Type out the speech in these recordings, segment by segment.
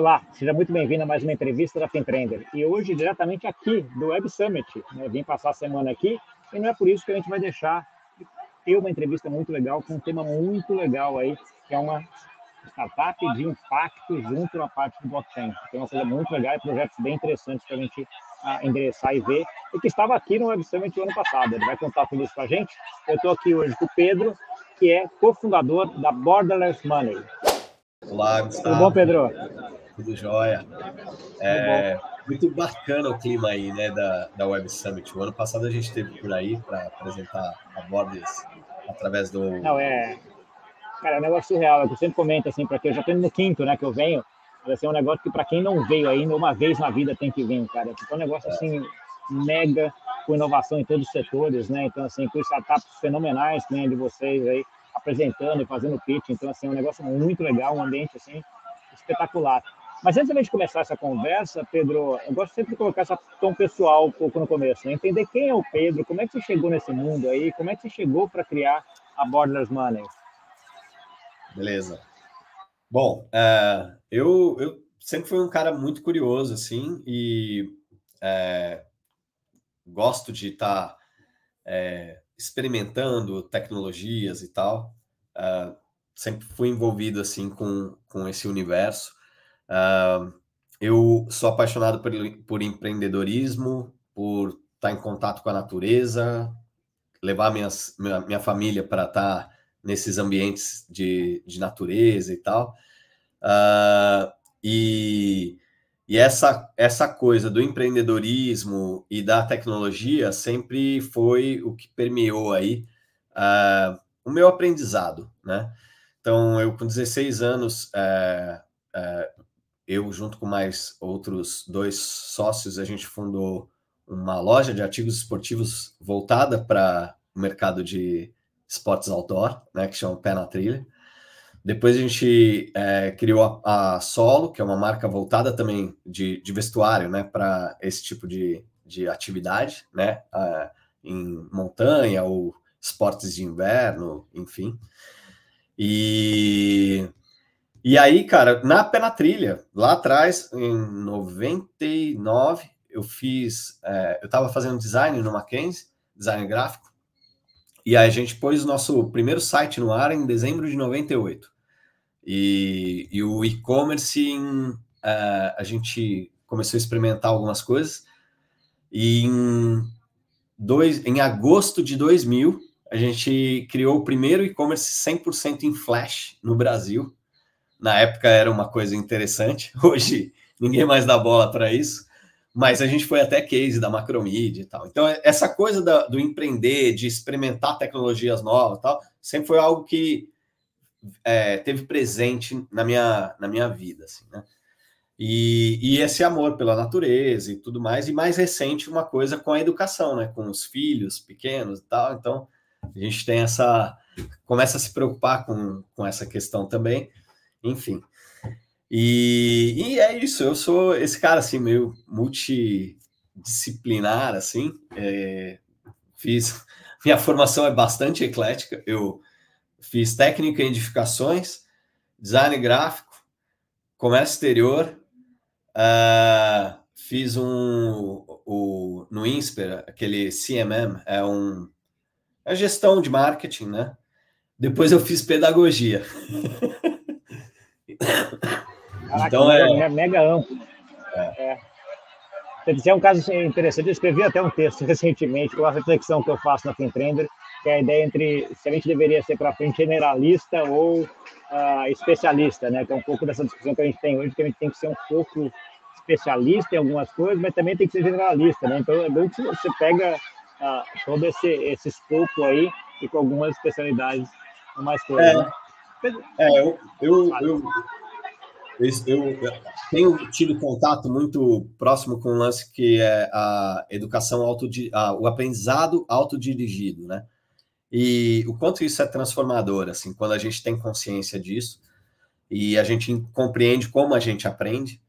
Olá, seja muito bem-vindo a mais uma entrevista da Fintrender. E hoje, diretamente aqui do Web Summit. Né? Vim passar a semana aqui e não é por isso que a gente vai deixar ter uma entrevista muito legal com um tema muito legal aí, que é uma startup de impacto junto à parte do blockchain. Tem uma coisa muito legal e projetos bem interessantes para a gente uh, endereçar e ver, e que estava aqui no Web Summit o ano passado. Ele vai contar tudo isso para a gente. Eu estou aqui hoje com o Pedro, que é cofundador da Borderless Money. Olá, Gustavo. Tudo bom, Pedro? Tudo jóia. É, muito bacana o clima aí, né, da, da Web Summit. O ano passado a gente esteve por aí para apresentar a Borders através do... Não, é... Cara, é um negócio surreal. Eu sempre comento assim, para que eu já estou no quinto, né, que eu venho. Vai ser um negócio que para quem não veio ainda, uma vez na vida tem que vir, cara. É um negócio assim, mega, com inovação em todos os setores, né? Então, assim, com startups fenomenais que a de vocês aí, apresentando e fazendo pitch. Então, assim, é um negócio muito legal, um ambiente, assim, espetacular. Mas antes da gente começar essa conversa, Pedro, eu gosto sempre de colocar essa tom pessoal um pouco no começo, né? entender quem é o Pedro, como é que você chegou nesse mundo aí, como é que você chegou para criar a Borderless Money. Beleza. Bom, uh, eu, eu sempre fui um cara muito curioso, assim, e uh, gosto de estar tá, uh, experimentando tecnologias e tal. sempre fui envolvido, assim, com, com esse universo. Uh, eu sou apaixonado por, por empreendedorismo, por estar em contato com a natureza, levar minhas, minha, minha família para estar nesses ambientes de, de natureza e tal. Uh, e e essa, essa coisa do empreendedorismo e da tecnologia sempre foi o que permeou aí uh, o meu aprendizado, né? Então, eu com 16 anos, uh, eu, junto com mais outros dois sócios, a gente fundou uma loja de artigos esportivos voltada para o mercado de esportes outdoor, né, que chama Pé na Trilha. Depois a gente é, criou a, a, Solo, que é uma marca voltada também de, de vestuário, né, para esse tipo de, de atividade, né, em montanha ou esportes de inverno, enfim. E e aí, cara, na pé na trilha, lá atrás, em 99, eu fiz. É, eu estava fazendo design no Mackenzie, design gráfico, e aí a gente pôs o nosso primeiro site no ar em dezembro de 98. E, e o e-commerce, é, a gente começou a experimentar algumas coisas, e em, dois, em agosto de 2000, a gente criou o primeiro e-commerce 100% em Flash no Brasil na época era uma coisa interessante, hoje ninguém mais dá bola para isso, mas a gente foi até case da Macromedia e tal. Então, essa coisa da, do empreender, de experimentar tecnologias novas tal, sempre foi algo que é, teve presente na minha, na minha vida, assim, né? E, e, esse amor pela natureza e tudo mais, e mais recente, uma coisa com a educação, né? Com os filhos pequenos e tal. Então, a gente tem essa. começa a se preocupar com, com essa questão também. Enfim. E, e é isso, eu sou esse cara assim, meio multidisciplinar, assim. É, fiz. Minha formação é bastante eclética. Eu fiz técnica em edificações, design gráfico, comércio exterior, uh, fiz um o, no INSPER, aquele CMM, é um é gestão de marketing, né? Depois eu fiz pedagogia. Caraca, então é, é mega amplo. É. É. um caso interessante. Eu escrevi até um texto recentemente com a reflexão que eu faço na Fintrender, que é a ideia entre se a gente deveria ser para frente generalista ou uh, especialista, né? Que é um pouco dessa discussão que a gente tem hoje, que a gente tem que ser um pouco especialista em algumas coisas, mas também tem que ser generalista, né? Então é bom que você pega uh, todo esse, esse escopo aí e com algumas especialidades mais coisas. É. Né? É, eu, eu, eu, eu, tenho tido contato muito próximo com o lance que é a educação auto, o aprendizado autodirigido, né? E o quanto isso é transformador, assim, quando a gente tem consciência disso e a gente compreende como a gente aprende,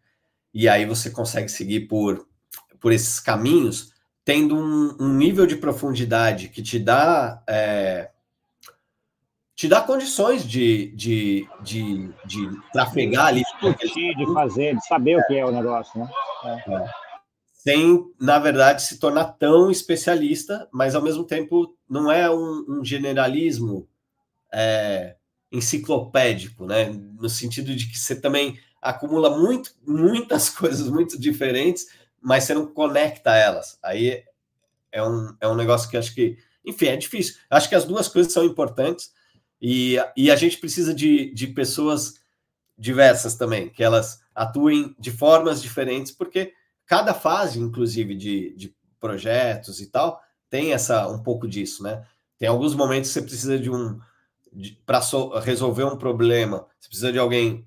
e aí você consegue seguir por, por esses caminhos, tendo um, um nível de profundidade que te dá é, te dá condições de, de, de, de trafegar ali. Discutir, de fazer, de saber é. o que é o negócio, né? É. É. Sem, na verdade, se tornar tão especialista, mas ao mesmo tempo não é um, um generalismo é, enciclopédico, né? No sentido de que você também acumula muito, muitas coisas muito diferentes, mas você não conecta elas. Aí é um, é um negócio que acho que, enfim, é difícil. Acho que as duas coisas são importantes e, e a gente precisa de, de pessoas diversas também, que elas atuem de formas diferentes, porque cada fase, inclusive, de, de projetos e tal, tem essa um pouco disso, né? Tem alguns momentos que você precisa de um para so, resolver um problema, você precisa de alguém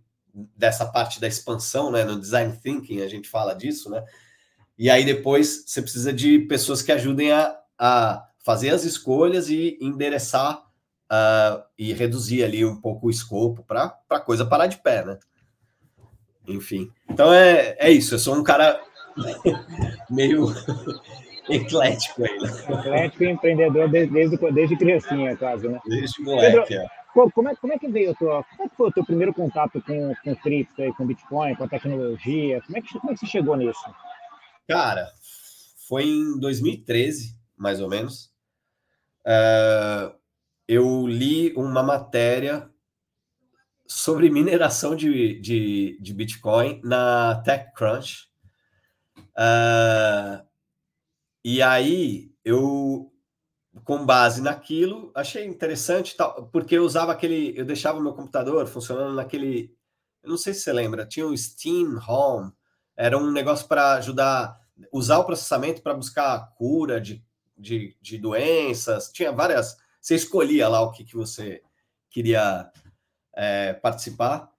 dessa parte da expansão, né? No design thinking a gente fala disso, né? E aí depois você precisa de pessoas que ajudem a, a fazer as escolhas e endereçar uh, e reduzir ali um pouco o escopo para a coisa parar de pé, né? Enfim. Então é, é isso. Eu sou um cara meio eclético aí, né? Eclético e empreendedor desde, desde, desde criancinha, quase, né? Desde moleque, Pedro, é. Como é, como é que veio a tua, como é que foi o teu primeiro contato com, com cripto, com Bitcoin, com a tecnologia? Como é que, como é que você chegou nisso? Cara, foi em 2013, mais ou menos. Uh, eu li uma matéria sobre mineração de, de, de Bitcoin na TechCrunch. Uh, e aí eu, com base naquilo, achei interessante, porque eu usava aquele, eu deixava o meu computador funcionando naquele, eu não sei se você lembra, tinha o Steam Home, era um negócio para ajudar, usar o processamento para buscar cura de, de, de, doenças. Tinha várias. Você escolhia lá o que, que você queria é, participar.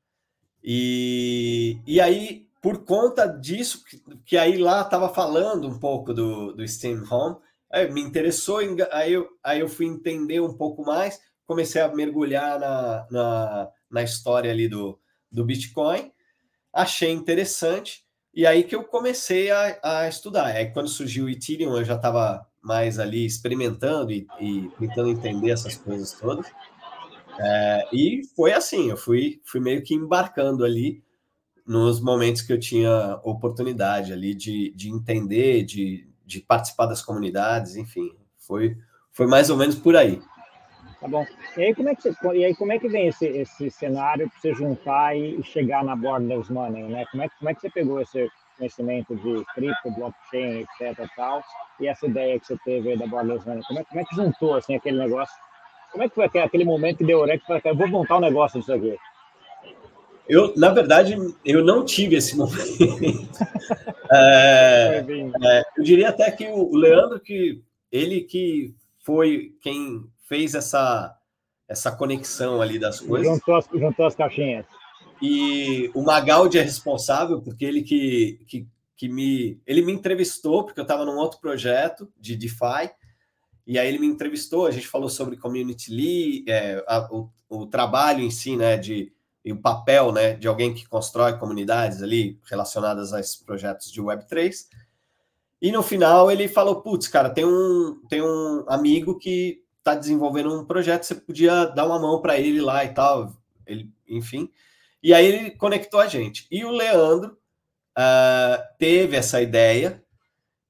E, e aí, por conta disso, que, que aí lá estava falando um pouco do, do Steam Home, aí me interessou, aí eu, aí eu fui entender um pouco mais, comecei a mergulhar na, na, na história ali do, do Bitcoin, achei interessante e aí que eu comecei a, a estudar. Aí quando surgiu o Ethereum, eu já estava mais ali experimentando e, e, tentando entender essas coisas todas. É, e foi assim, eu fui, fui meio que embarcando ali nos momentos que eu tinha oportunidade ali de, de entender, de, de participar das comunidades, enfim, foi, foi mais ou menos por aí. Tá bom. E aí como é que, você, e aí, como é que vem esse, esse cenário para você juntar e chegar na Borders Money, né? Como é, como é que você pegou esse conhecimento de cripto, blockchain, etc tal, e essa ideia que você teve da Borders Money? Como é, como é que juntou, assim, aquele negócio? Como é que foi aquele momento que deu oré que eu vou montar um negócio disso aqui? Eu, na verdade, eu não tive esse momento. é, é, eu diria até que o Leandro, que ele que foi quem fez essa, essa conexão ali das coisas. Juntou as, juntou as caixinhas. E o Magaldi é responsável, porque ele que, que, que me. Ele me entrevistou, porque eu estava num outro projeto de DeFi, e aí ele me entrevistou, a gente falou sobre community lead, é, a, o, o trabalho em si, né, de, e o papel né, de alguém que constrói comunidades ali relacionadas a esses projetos de Web3. E no final ele falou: putz, cara, tem um, tem um amigo que está desenvolvendo um projeto, você podia dar uma mão para ele lá e tal, ele, enfim. E aí ele conectou a gente. E o Leandro uh, teve essa ideia,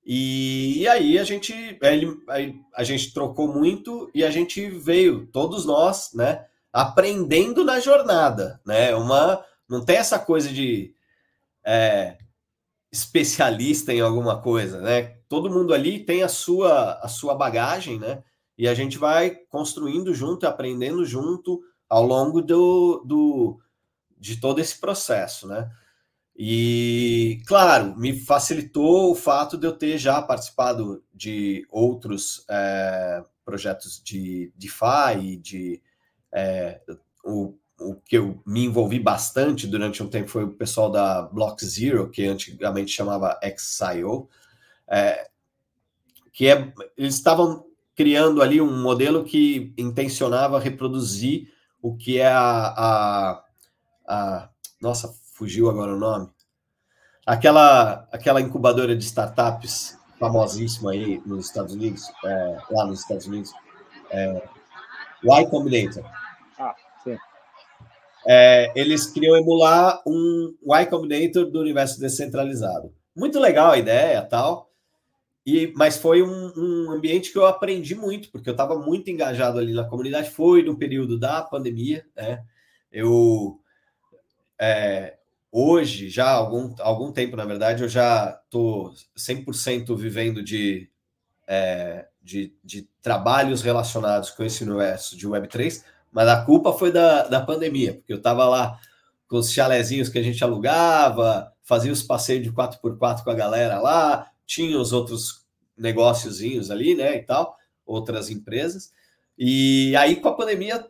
e, e aí a gente, ele, a, a gente trocou muito e a gente veio, todos nós, né, aprendendo na jornada, né? Uma, não tem essa coisa de é, especialista em alguma coisa, né? Todo mundo ali tem a sua, a sua bagagem, né? e a gente vai construindo junto, aprendendo junto ao longo do, do, de todo esse processo, né? E, claro, me facilitou o fato de eu ter já participado de outros é, projetos de DeFi, de é, o, o que eu me envolvi bastante durante um tempo foi o pessoal da Block Zero, que antigamente chamava XIO, é, que é, eles estavam criando ali um modelo que intencionava reproduzir o que é a, a, a nossa, fugiu agora o nome, aquela aquela incubadora de startups famosíssima aí nos Estados Unidos, é, lá nos Estados Unidos, é, Y Combinator. Sim. É, eles queriam emular um Y Combinator do universo descentralizado. Muito legal a ideia, tal. E, mas foi um, um ambiente que eu aprendi muito, porque eu estava muito engajado ali na comunidade. Foi no período da pandemia, né? Eu é, hoje, já há algum, algum tempo, na verdade, eu já estou 100% vivendo de, é, de, de, trabalhos relacionados com esse universo de Web3, mas a culpa foi da, da pandemia, porque eu estava lá com os chalezinhos que a gente alugava, fazia os passeios de 4x4 com a galera lá, tinha os outros negóciozinhos ali, né, e tal, outras empresas. E aí, com a pandemia,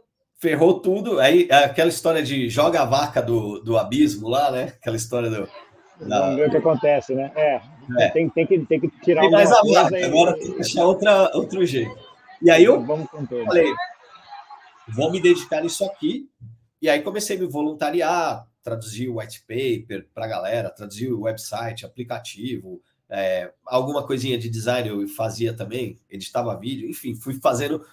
ferrou tudo. Aí, aquela história de joga a vaca do, do abismo lá, né? Aquela história do. Da... Vamos ver o que acontece, né? É, é. Tem, tem, que, tem que tirar tem mais a vaca, agora tem que achar outra, outro jeito. E aí eu falei, vou me dedicar nisso aqui. E aí comecei a me voluntariar, traduzir o white paper para a galera, traduzir o website, aplicativo, é, alguma coisinha de design eu fazia também, editava vídeo, enfim, fui fazendo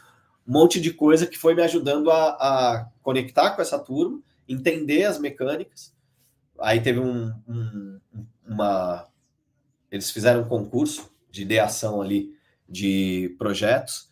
um monte de coisa que foi me ajudando a, a conectar com essa turma, entender as mecânicas. Aí teve um, um, uma. Eles fizeram um concurso de ideação ali de projetos,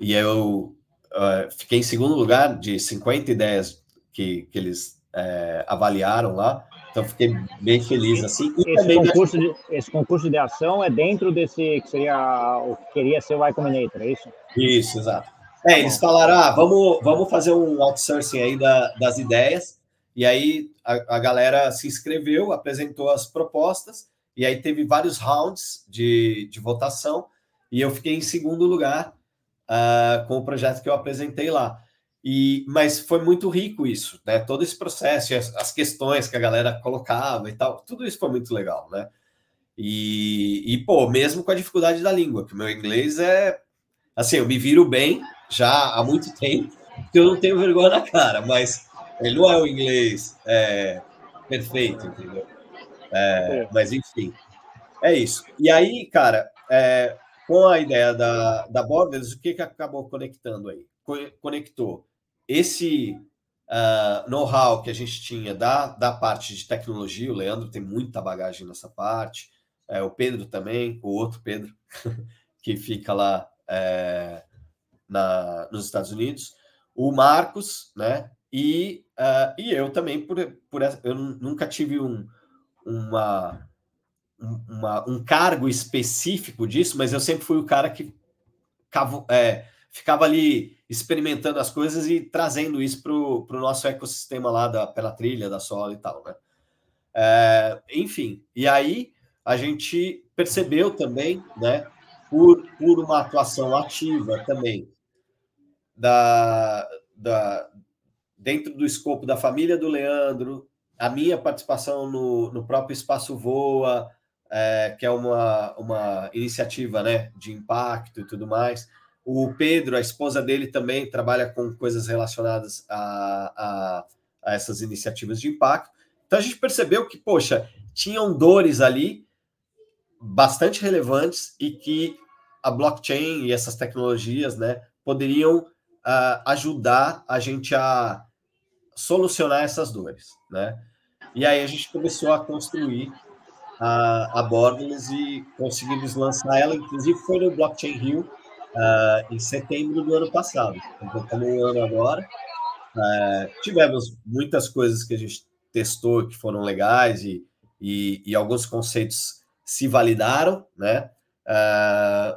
e eu uh, fiquei em segundo lugar de 50 ideias que, que eles uh, avaliaram lá. Então fiquei bem feliz assim. E esse, concurso de, esse concurso de ação é dentro desse que seria o que queria ser o Y Combinator, é isso? Isso, exato. É, eles falaram, ah, vamos, vamos fazer um outsourcing aí da, das ideias. E aí a, a, galera se inscreveu, apresentou as propostas, e aí teve vários rounds de, de votação, e eu fiquei em segundo lugar uh, com o projeto que eu apresentei lá. E, mas foi muito rico isso, né? Todo esse processo, as, as questões que a galera colocava e tal, tudo isso foi muito legal, né? E, e, pô, mesmo com a dificuldade da língua, que o meu inglês é assim, eu me viro bem já há muito tempo, porque eu não tenho vergonha na cara, mas ele não é o inglês é, perfeito, entendeu? É, é. Mas enfim, é isso. E aí, cara, é, com a ideia da, da Borders, o que, que acabou conectando aí? Conectou esse uh, know-how que a gente tinha da, da parte de tecnologia, o Leandro tem muita bagagem nessa parte, é, o Pedro também, o outro Pedro, que fica lá é, na, nos Estados Unidos, o Marcos, né? E, uh, e eu também, por, por eu nunca tive um, uma, uma, um cargo específico disso, mas eu sempre fui o cara que cavo, é, ficava ali experimentando as coisas e trazendo isso para o nosso ecossistema lá da, pela trilha, da sola e tal, né? É, enfim, e aí a gente percebeu também, né, por, por uma atuação ativa também da, da, dentro do escopo da família do Leandro, a minha participação no, no próprio Espaço Voa, é, que é uma, uma iniciativa né, de impacto e tudo mais. O Pedro, a esposa dele, também trabalha com coisas relacionadas a, a, a essas iniciativas de impacto. Então a gente percebeu que, poxa, tinham dores ali bastante relevantes e que a blockchain e essas tecnologias né, poderiam uh, ajudar a gente a solucionar essas dores, né? E aí a gente começou a construir a, a Borderless e conseguimos lançar ela, inclusive foi no Blockchain Rio uh, em setembro do ano passado. Então, estamos um ano agora. Uh, tivemos muitas coisas que a gente testou que foram legais e, e, e alguns conceitos se validaram, né? Uh,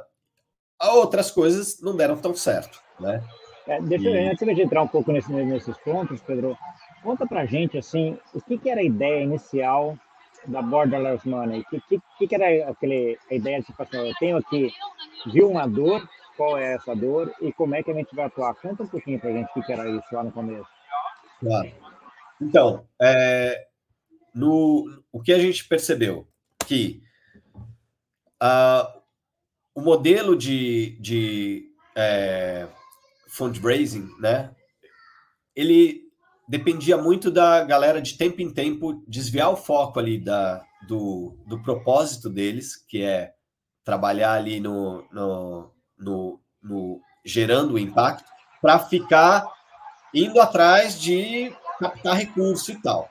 outras coisas não deram tão certo, né? É, deixa eu, antes de entrar um pouco nesse, nesses pontos, Pedro, conta pra gente, assim, o que, que era a ideia inicial da Borderless Money? O que, que, que, era aquele, a ideia de, tipo assim, eu tenho aqui, viu uma dor, qual é essa dor e como é que a gente vai atuar? Conta um pouquinho pra gente o que, que era isso lá no começo. Claro. Então, é, no, o que a gente percebeu? Que uh, o modelo de, de é, fundraising, né? Ele dependia muito da galera de tempo em tempo desviar o foco ali da, do, do propósito deles, que é trabalhar ali no, no, no, no gerando o impacto, para ficar indo atrás de captar recurso e tal.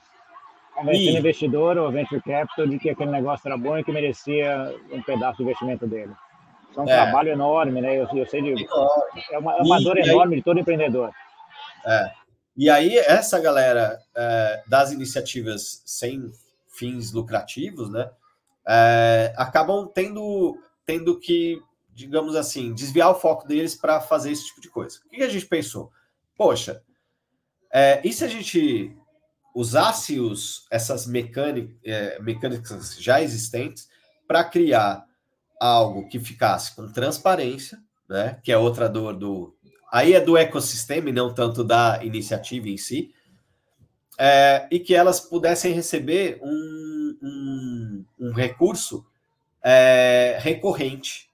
Convencendo e... investidor ou venture capital de que aquele negócio era bom e que merecia um pedaço do investimento dele. Isso é um é. trabalho enorme, né? Eu, eu sei de. É uma, é uma e, dor enorme de todo empreendedor. É. E aí, essa galera é, das iniciativas sem fins lucrativos, né? É, acabam tendo, tendo que, digamos assim, desviar o foco deles para fazer esse tipo de coisa. O que a gente pensou? Poxa, é, e se a gente usasse os, essas mecânicas, é, mecânicas já existentes para criar algo que ficasse com transparência, né? Que é outra dor do. Aí é do ecossistema e não tanto da iniciativa em si. É, e que elas pudessem receber um, um, um recurso é, recorrente,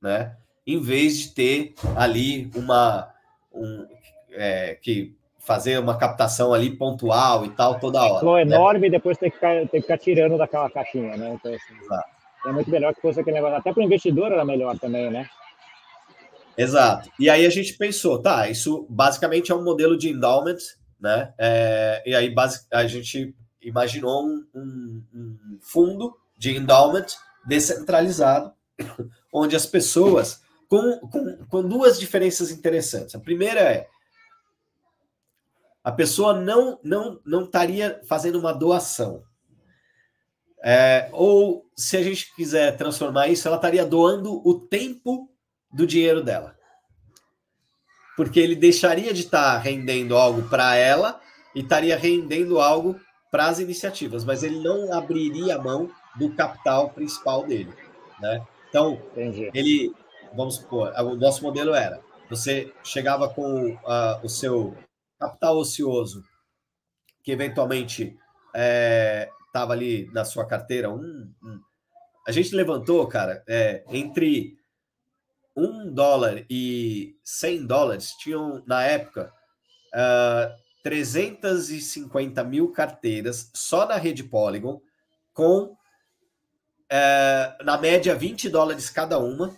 né? Em vez de ter ali uma um, é, que fazer uma captação ali pontual e tal toda hora. Flow né? enorme e depois tem que, ficar, tem que ficar tirando daquela caixinha, né? Então, assim, é muito melhor que fosse aquele negócio. Até para o investidor era melhor também, né? Exato. E aí a gente pensou, tá, isso basicamente é um modelo de endowment, né? É, e aí a gente imaginou um, um, um fundo de endowment descentralizado, onde as pessoas, com, com, com duas diferenças interessantes. A primeira é a pessoa não não não estaria fazendo uma doação. É, ou se a gente quiser transformar isso, ela estaria doando o tempo do dinheiro dela. Porque ele deixaria de estar rendendo algo para ela e estaria rendendo algo para as iniciativas, mas ele não abriria a mão do capital principal dele, né? Então, Entendi. ele, vamos supor, o nosso modelo era, você chegava com uh, o seu capital ocioso, que eventualmente estava ali na sua carteira, um, um, a gente levantou, cara, é, entre um dólar e 100 dólares, tinham na época uh, 350 mil carteiras só na rede Polygon, com uh, na média 20 dólares cada uma,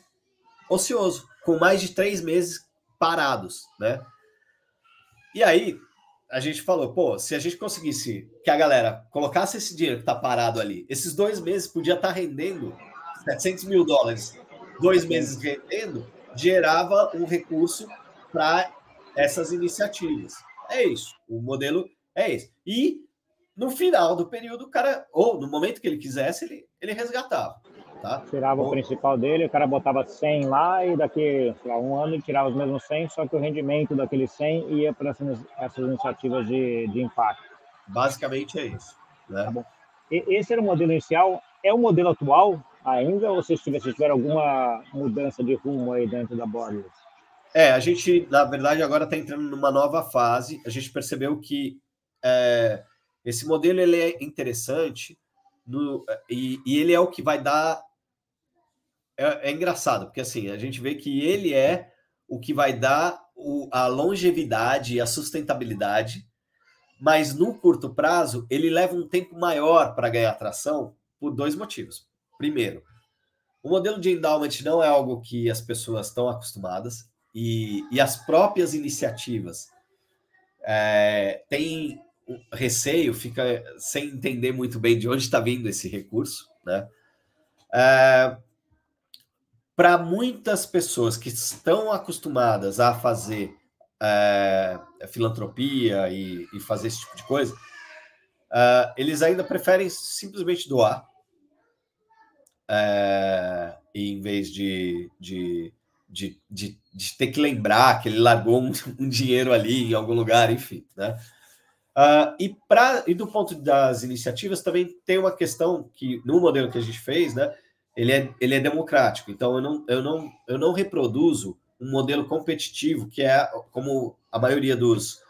ocioso, com mais de três meses parados, né? E aí, a gente falou, pô, se a gente conseguisse que a galera colocasse esse dinheiro que está parado ali, esses dois meses podia estar tá rendendo 700 mil dólares, dois meses rendendo, gerava um recurso para essas iniciativas. É isso. O modelo é esse. E no final do período, o cara, ou no momento que ele quisesse, ele, ele resgatava. Tá? Tirava Bom, o principal dele, o cara botava 100 lá e daqui lá, um ano ele tirava os mesmos 100, só que o rendimento daquele 100 ia para essas, essas iniciativas de, de impacto. Basicamente é isso. Né? Tá esse era o modelo inicial. É o modelo atual ainda ou vocês tiveram, tiver alguma mudança de rumo aí dentro da Borderless? É, a gente, na verdade, agora está entrando numa nova fase. A gente percebeu que é, esse modelo ele é interessante no, e, e, ele é o que vai dar é, é, engraçado, porque assim, a gente vê que ele é o que vai dar o, a longevidade e a sustentabilidade, mas no curto prazo ele leva um tempo maior para ganhar atração por dois motivos. Primeiro, o modelo de endowment não é algo que as pessoas estão acostumadas e, e as próprias iniciativas é, têm receio, fica sem entender muito bem de onde está vindo esse recurso, né? É, para muitas pessoas que estão acostumadas a fazer é, filantropia e, e, fazer esse tipo de coisa, é, eles ainda preferem simplesmente doar, é, em vez de, de, de, de, de ter que lembrar que ele largou um, um dinheiro ali em algum lugar, enfim, né? Uh, e, pra, e do ponto das iniciativas também tem uma questão que no modelo que a gente fez, né, ele é, ele é democrático. Então, eu não, eu, não, eu não reproduzo um modelo competitivo, que é como a maioria dos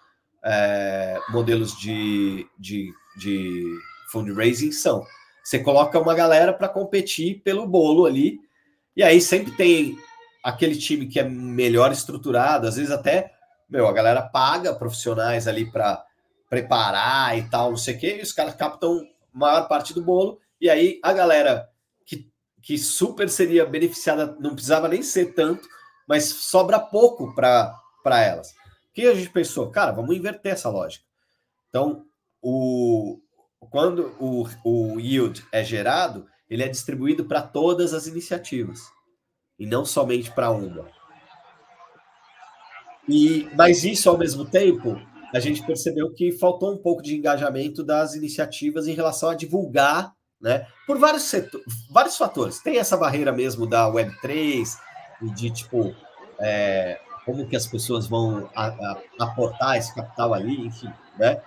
é, modelos de, de, de fundraising são. Você coloca uma galera para competir pelo bolo ali, e aí sempre tem aquele time que é melhor estruturado, às vezes até, meu, a galera paga profissionais ali para preparar e tal, não sei o quê, e os caras captam maior parte do bolo, e aí a galera que super seria beneficiada, não precisava nem ser tanto, mas sobra pouco para elas. que a gente pensou? Cara, vamos inverter essa lógica. Então, o, quando o, o yield é gerado, ele é distribuído para todas as iniciativas e não somente para uma. E, mas isso, ao mesmo tempo, a gente percebeu que faltou um pouco de engajamento das iniciativas em relação a divulgar, né? Por vários setores, vários fatores. Tem essa barreira mesmo da Web3 e de tipo é, como que as pessoas vão a, a, aportar esse capital ali, enfim, né?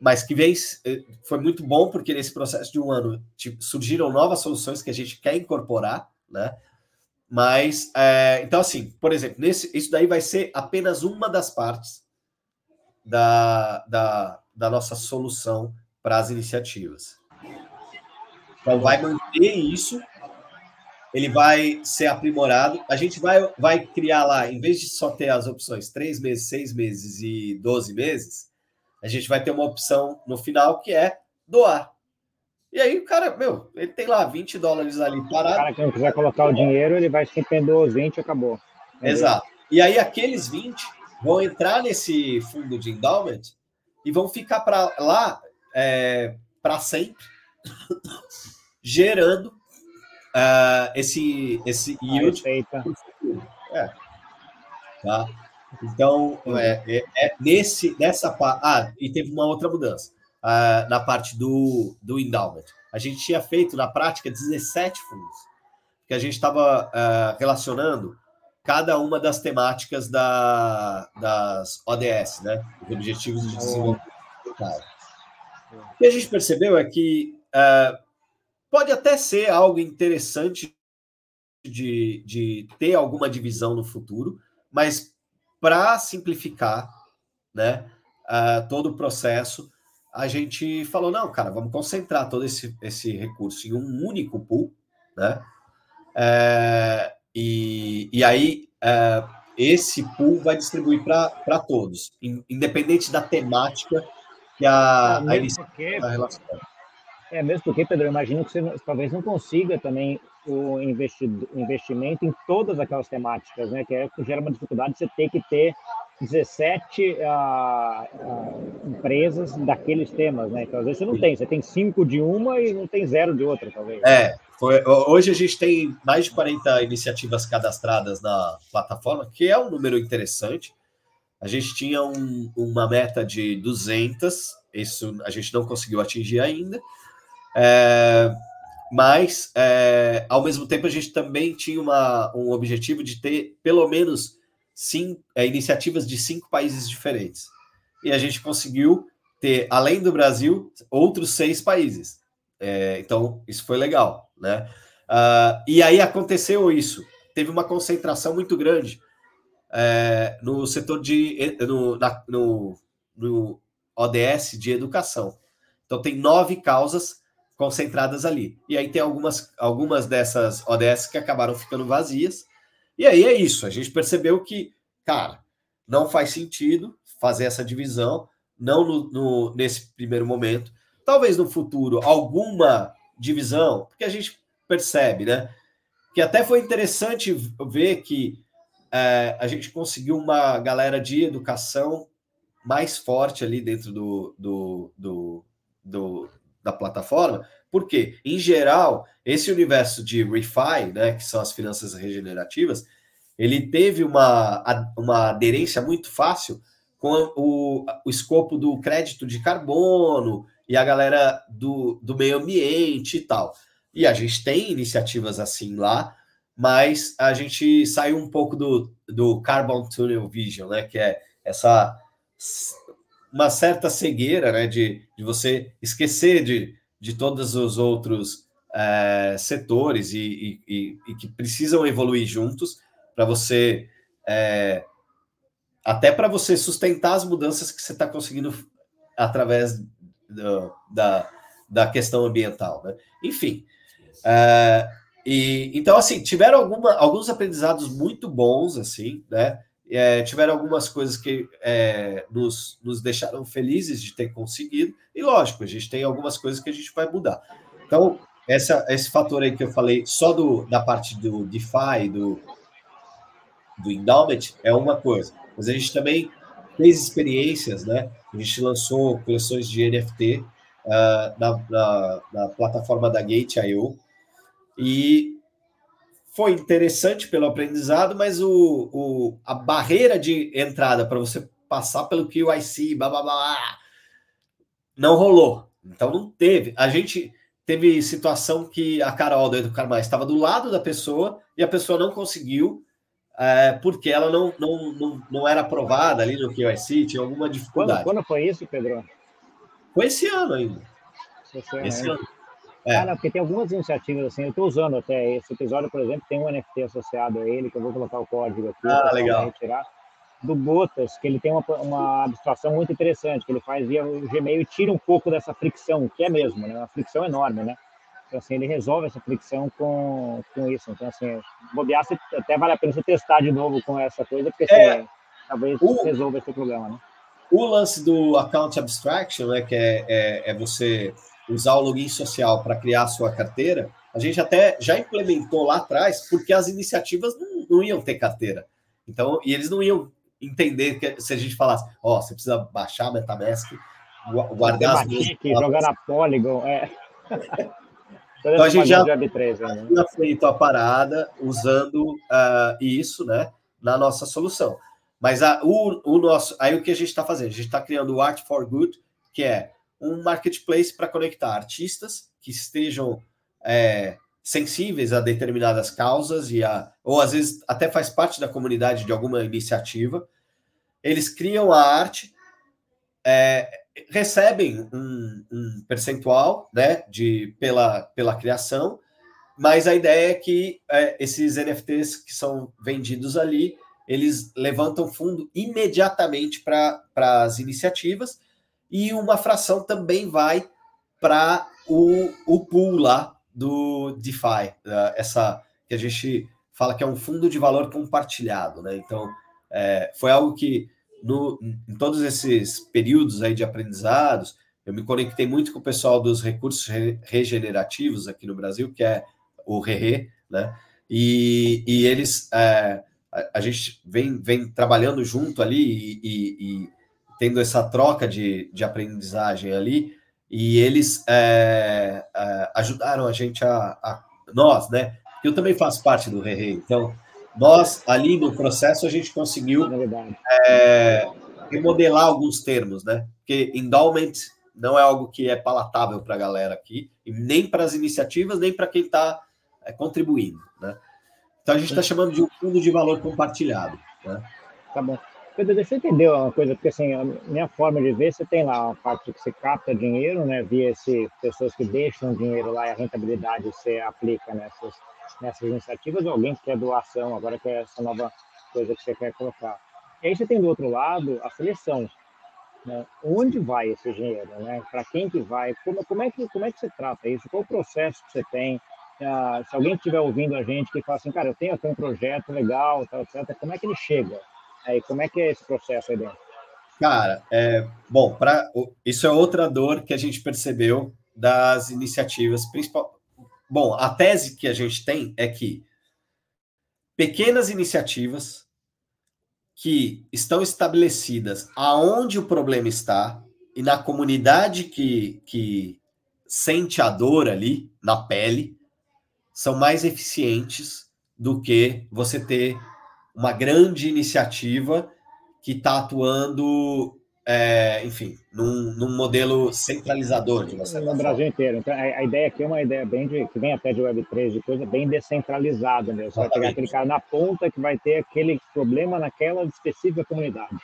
Mas que vez eh, foi muito bom porque nesse processo de um ano tipo, surgiram novas soluções que a gente quer incorporar, né? Mas, é, então, assim, por exemplo, nesse, isso daí vai ser apenas uma das partes da, da, da nossa solução para as iniciativas. Então, vai manter isso, ele vai ser aprimorado. A gente vai, vai criar lá, em vez de só ter as opções três meses, seis meses e 12 meses, a gente vai ter uma opção no final que é doar. E aí o cara, meu, ele tem lá 20 dólares ali parado. O cara que não quiser colocar o dinheiro, ele vai se empreender os 20 e acabou. Entendeu? Exato. E aí aqueles 20 vão entrar nesse fundo de endowment e vão ficar para lá é, para sempre, gerando uh, esse, esse yield. É. Tá? Então, é, é, é, nesse, nessa parte. Ah, e teve uma outra mudança uh, na parte do, do endowment. A gente tinha feito, na prática, 17 fundos, que a gente estava uh, relacionando cada uma das temáticas da, das ODS, né? Os Objetivos de Desenvolvimento O que a gente percebeu é que uh, pode até ser algo interessante de, de ter alguma divisão no futuro, mas para simplificar né, uh, todo o processo, a gente falou: não, cara, vamos concentrar todo esse, esse recurso em um único pool, né? É, e, e aí é, esse pool vai distribuir para todos, independente da temática que a, é, a porque, É mesmo porque, Pedro, eu imagino que você talvez não consiga também o investimento em todas aquelas temáticas, né? Que é, gera uma dificuldade você ter que ter 17 uh, uh, empresas daqueles temas, né? Então, às vezes você não tem, você tem cinco de uma e não tem zero de outra, talvez. É, foi, hoje a gente tem mais de 40 iniciativas cadastradas na plataforma, que é um número interessante. A gente tinha um, uma meta de 200, isso a gente não conseguiu atingir ainda. É, mas, é, ao mesmo tempo, a gente também tinha uma, um objetivo de ter pelo menos cinco, é, iniciativas de cinco países diferentes. E a gente conseguiu ter, além do Brasil, outros seis países. É, então, isso foi legal, né? Uh, e aí aconteceu isso. Teve uma concentração muito grande é, no setor de no, na, no, no ODS de educação. Então tem nove causas concentradas ali. E aí tem algumas, algumas dessas ODS que acabaram ficando vazias, e aí é isso. A gente percebeu que, cara, não faz sentido fazer essa divisão, não no, no, nesse primeiro momento. Talvez no futuro alguma divisão, porque a gente percebe, né? Que até foi interessante ver que é, a gente conseguiu uma galera de educação mais forte ali dentro do, do, do, do da plataforma, porque, em geral, esse universo de refi, né, que são as finanças regenerativas, ele teve uma, uma aderência muito fácil com o, o escopo do crédito de carbono e a galera do, do meio ambiente e tal. E a gente tem iniciativas assim lá, mas a gente saiu um pouco do, do Carbon Tunnel Vision, né? Que é essa uma certa cegueira, né? De, de você esquecer de, de todos os outros é, setores e, e, e, que precisam evoluir juntos para você é, até para você sustentar as mudanças que você está conseguindo através do, da, da questão ambiental, né? Enfim, é, e então assim tiveram alguma, alguns aprendizados muito bons assim, né? É, tiveram algumas coisas que é, nos, nos deixaram felizes de ter conseguido, e lógico, a gente tem algumas coisas que a gente vai mudar. Então, essa, esse fator aí que eu falei, só do, da parte do DeFi, do, do Endowment, é uma coisa, mas a gente também fez experiências, né? A gente lançou coleções de NFT uh, na, na, na, plataforma da Gate.io e foi interessante pelo aprendizado, mas o, o, a barreira de entrada para você passar pelo QIC, blá, blá, blá, não rolou. Então não teve. A gente teve situação que a Carol do Educar estava do lado da pessoa e a pessoa não conseguiu é, porque ela não, não, não, não era aprovada ali no QIC, tinha alguma dificuldade. Quando, quando foi isso, Pedro? Foi esse ano ainda. Esse, esse ano. É. Cara, porque tem algumas iniciativas assim, eu estou usando até esse episódio, por exemplo, tem um NFT associado a ele, que eu vou colocar o código aqui ah, legal. retirar, do Botas, que ele tem uma, uma abstração muito interessante, que ele faz via o Gmail e tira um pouco dessa fricção, que é mesmo, né? Uma fricção enorme, né? Então, assim, ele resolve essa fricção com, com isso. Então, assim, bobear, até vale a pena você testar de novo com essa coisa, porque assim, é, talvez o, resolva esse problema, né? O lance do account abstraction, né, que é, é, é você usar o login social para criar a sua carteira, a gente até já implementou lá atrás, porque as iniciativas não, não iam ter carteira. Então, e eles não iam entender que se a gente falasse, ó, oh, você precisa baixar MetaMask, guardar as jogar na Polygon, é. então a gente já tinha feito a parada usando uh, isso, né, na nossa solução. Mas a, o, o nosso, aí o que a gente está fazendo? A gente está criando o Art for Good, que é um marketplace para conectar artistas que estejam é, sensíveis a determinadas causas e a, ou às vezes até faz parte da comunidade de alguma iniciativa. Eles criam a arte, é, recebem um, um, percentual né, de, pela, pela criação, mas a ideia é que é, esses NFTs que são vendidos ali, eles levantam fundo imediatamente para as iniciativas e uma fração também vai para o, o pool lá do DeFi, essa que a gente fala que é um fundo de valor compartilhado, né? Então, é, foi algo que no, em todos esses períodos aí de aprendizados, eu me conectei muito com o pessoal dos recursos regenerativos aqui no Brasil, que é o RERE, né? E, e eles, é, a, a, gente vem, vem trabalhando junto ali e, e, e tendo essa troca de, de aprendizagem ali, e eles é, é, ajudaram a gente a, a, nós, né? Eu também faço parte do Rei, então nós ali no processo a gente conseguiu é, remodelar alguns termos, né? Porque endowment não é algo que é palatável para a galera aqui, nem para as iniciativas, nem para quem está é, contribuindo, né? Então a gente está chamando de um fundo de valor compartilhado. Né? Tá bom. Pedro, deixa eu entender uma coisa, porque assim, a minha forma de ver, você tem lá a parte que você capta dinheiro, né, via esse, pessoas que deixam dinheiro lá e a rentabilidade você aplica nessas, nessas iniciativas, ou alguém que quer doação, agora que é essa nova coisa que você quer colocar. E aí você tem do outro lado a seleção. Né? Onde vai esse dinheiro? Né? Para quem que vai? Como, como, é que, como é que você trata isso? Qual o processo que você tem? Ah, se alguém estiver ouvindo a gente que fala assim, cara, eu tenho aqui um projeto legal, tal, etc., como é que ele chega? Aí, como é que é esse processo aí dentro? Cara, é, bom, pra, isso é outra dor que a gente percebeu das iniciativas principal. Bom, a tese que a gente tem é que pequenas iniciativas que estão estabelecidas aonde o problema está e na comunidade que, que sente a dor ali na pele são mais eficientes do que você ter uma grande iniciativa que está atuando, é, enfim, num, num, modelo centralizador de você. No Brasil inteiro. Então, a, a, ideia aqui é uma ideia bem de, que vem até de Web3, de coisa bem descentralizada mesmo. Você vai pegar aquele cara na ponta que vai ter aquele problema naquela específica comunidade.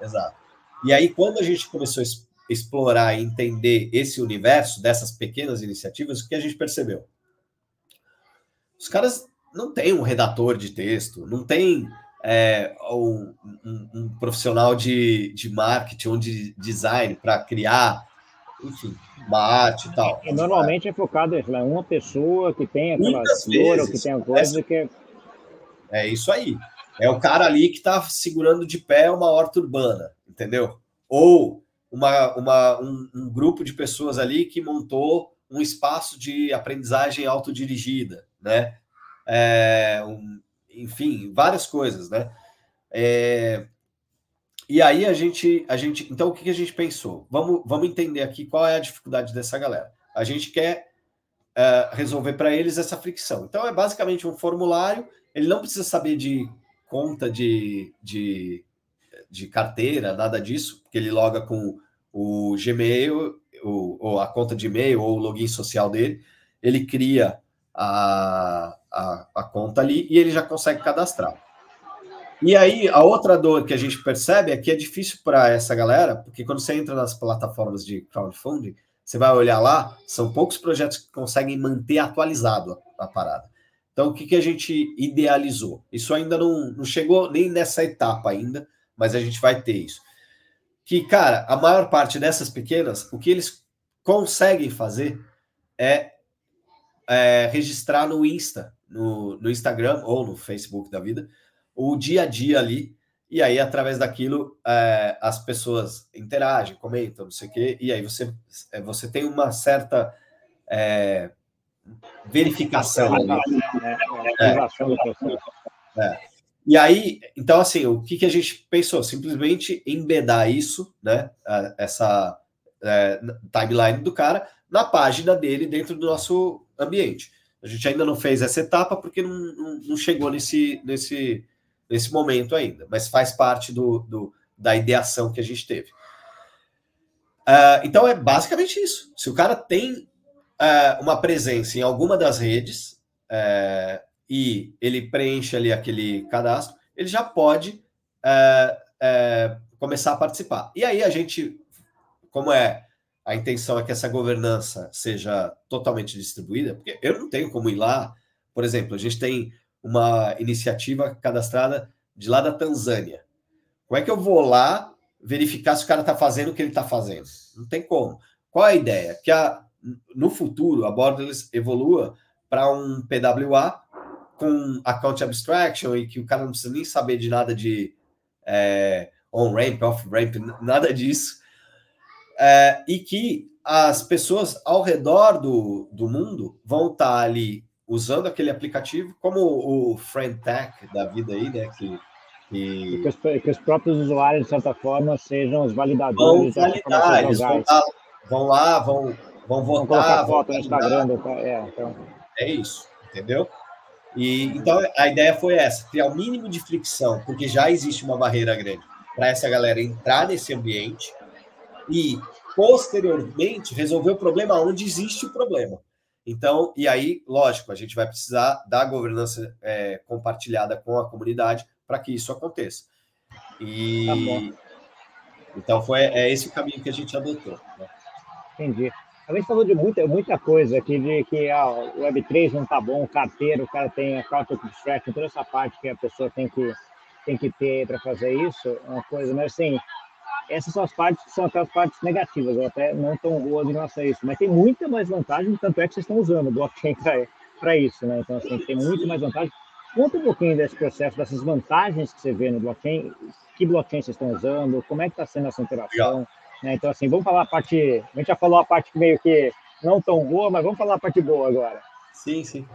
Exato. E aí, quando a gente começou a explorar e entender esse universo dessas pequenas iniciativas, o que a gente percebeu? Os caras não tem um redator de texto, não tem é, um, um, um, profissional de, de marketing ou de design para criar, enfim, uma arte e tal. E normalmente é focado em uma pessoa que tem aquela ou que tem a coisa que é... É isso aí. É o cara ali que está segurando de pé uma horta urbana, entendeu? Ou uma, uma, um, um grupo de pessoas ali que montou um espaço de aprendizagem autodirigida, né? É, um, enfim, várias coisas, né? É, e aí a gente, a gente, então o que, a gente pensou? Vamos, vamos entender aqui qual é a dificuldade dessa galera. A gente quer uh, resolver para eles essa fricção. Então é basicamente um formulário. Ele não precisa saber de conta de, de, de carteira, nada disso, porque ele loga com o Gmail, o, ou a conta de e-mail ou o login social dele. Ele cria a, a, a conta ali e ele já consegue cadastrar. E aí, a outra dor que a gente percebe é que é difícil para essa galera, porque quando você entra nas plataformas de crowdfunding, você vai olhar lá, são poucos projetos que conseguem manter atualizado a, a parada. Então, o que, que a gente idealizou? Isso ainda não, não chegou nem nessa etapa ainda, mas a gente vai ter isso. Que, cara, a maior parte dessas pequenas, o que eles conseguem fazer é, é registrar no Insta, no, no Instagram ou no Facebook da vida, o dia a dia ali, e aí, através daquilo, é, as pessoas interagem, comentam, não sei o quê, e aí você, é, você tem uma certa é, verificação ali. É, é. E aí, então, assim, o que, que a gente pensou? Simplesmente embedar isso, né? Essa é, timeline do cara na página dele dentro do nosso ambiente. A gente ainda não fez essa etapa porque não, não, não chegou nesse, nesse, nesse momento ainda, mas faz parte do, do da ideação que a gente teve. Uh, então é basicamente isso. Se o cara tem uh, uma presença em alguma das redes uh, e ele preenche ali aquele cadastro, ele já pode começar a participar. E aí a gente, como é a intenção é que essa governança seja totalmente distribuída, porque eu não tenho como ir lá, por exemplo, a gente tem uma iniciativa cadastrada de lá da Tanzânia. Como é que eu vou lá verificar se o cara está fazendo o que ele está fazendo? Não tem como. Qual é a ideia? Que a, no futuro a Borderless evolua para um PWA com account abstraction e que o cara não precisa nem saber de nada de é, on-ramp, off-ramp, nada disso. É, e que as pessoas ao redor do, do mundo vão estar tá ali usando aquele aplicativo, como o FriendTech da vida aí, né? Que, que... Que, os, que os próprios usuários, de certa forma, sejam os validadores. Vão validar, eles vão, lá, vão lá, vão, vão votar. Vão colocar foto vão no Instagram. É, então... é isso, entendeu? E, então, a ideia foi essa, criar o mínimo de fricção, porque já existe uma barreira grande para essa galera entrar nesse ambiente e, posteriormente, resolver o problema onde existe o problema. Então, e aí, lógico, a gente vai precisar da governança é, compartilhada com a comunidade para que isso aconteça. E tá então foi é esse o caminho que a gente adotou. Né? Entendi. A gente falou de muita, muita coisa aqui, de que o Web3 não está bom, carteiro, o cara tem a Cloud Abstraction, toda essa parte que a pessoa tem que, tem que ter para fazer isso, é uma coisa, mas assim, essas são as partes que são aquelas partes negativas, ou até não tão boas em relação a isso. Mas tem muita mais vantagem, tanto é que vocês estão usando o blockchain para isso, né? Então, assim, tem muito mais vantagem. Conta um pouquinho desse processo, dessas vantagens que você vê no blockchain, que blockchain vocês estão usando, como é que está sendo essa interação. Né? Então, assim, vamos falar a parte. A gente já falou a parte meio que não tão boa, mas vamos falar a parte boa agora. Sim, sim.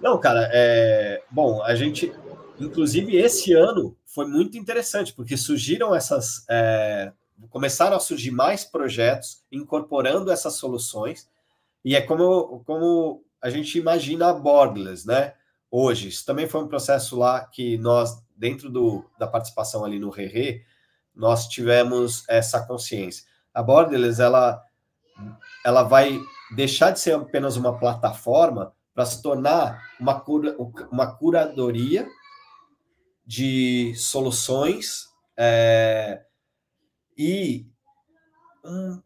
Não, cara, é... bom, a gente, inclusive, esse ano foi muito interessante, porque surgiram essas. É, começaram a surgir mais projetos incorporando essas soluções, e é como, como a gente imagina a Borderless, né? Hoje, isso também foi um processo lá que nós, dentro do, da participação ali no Rerê, nós tivemos essa consciência. A Borderless, ela, ela vai deixar de ser apenas uma plataforma para se tornar uma, cura, uma curadoria de soluções é, e um,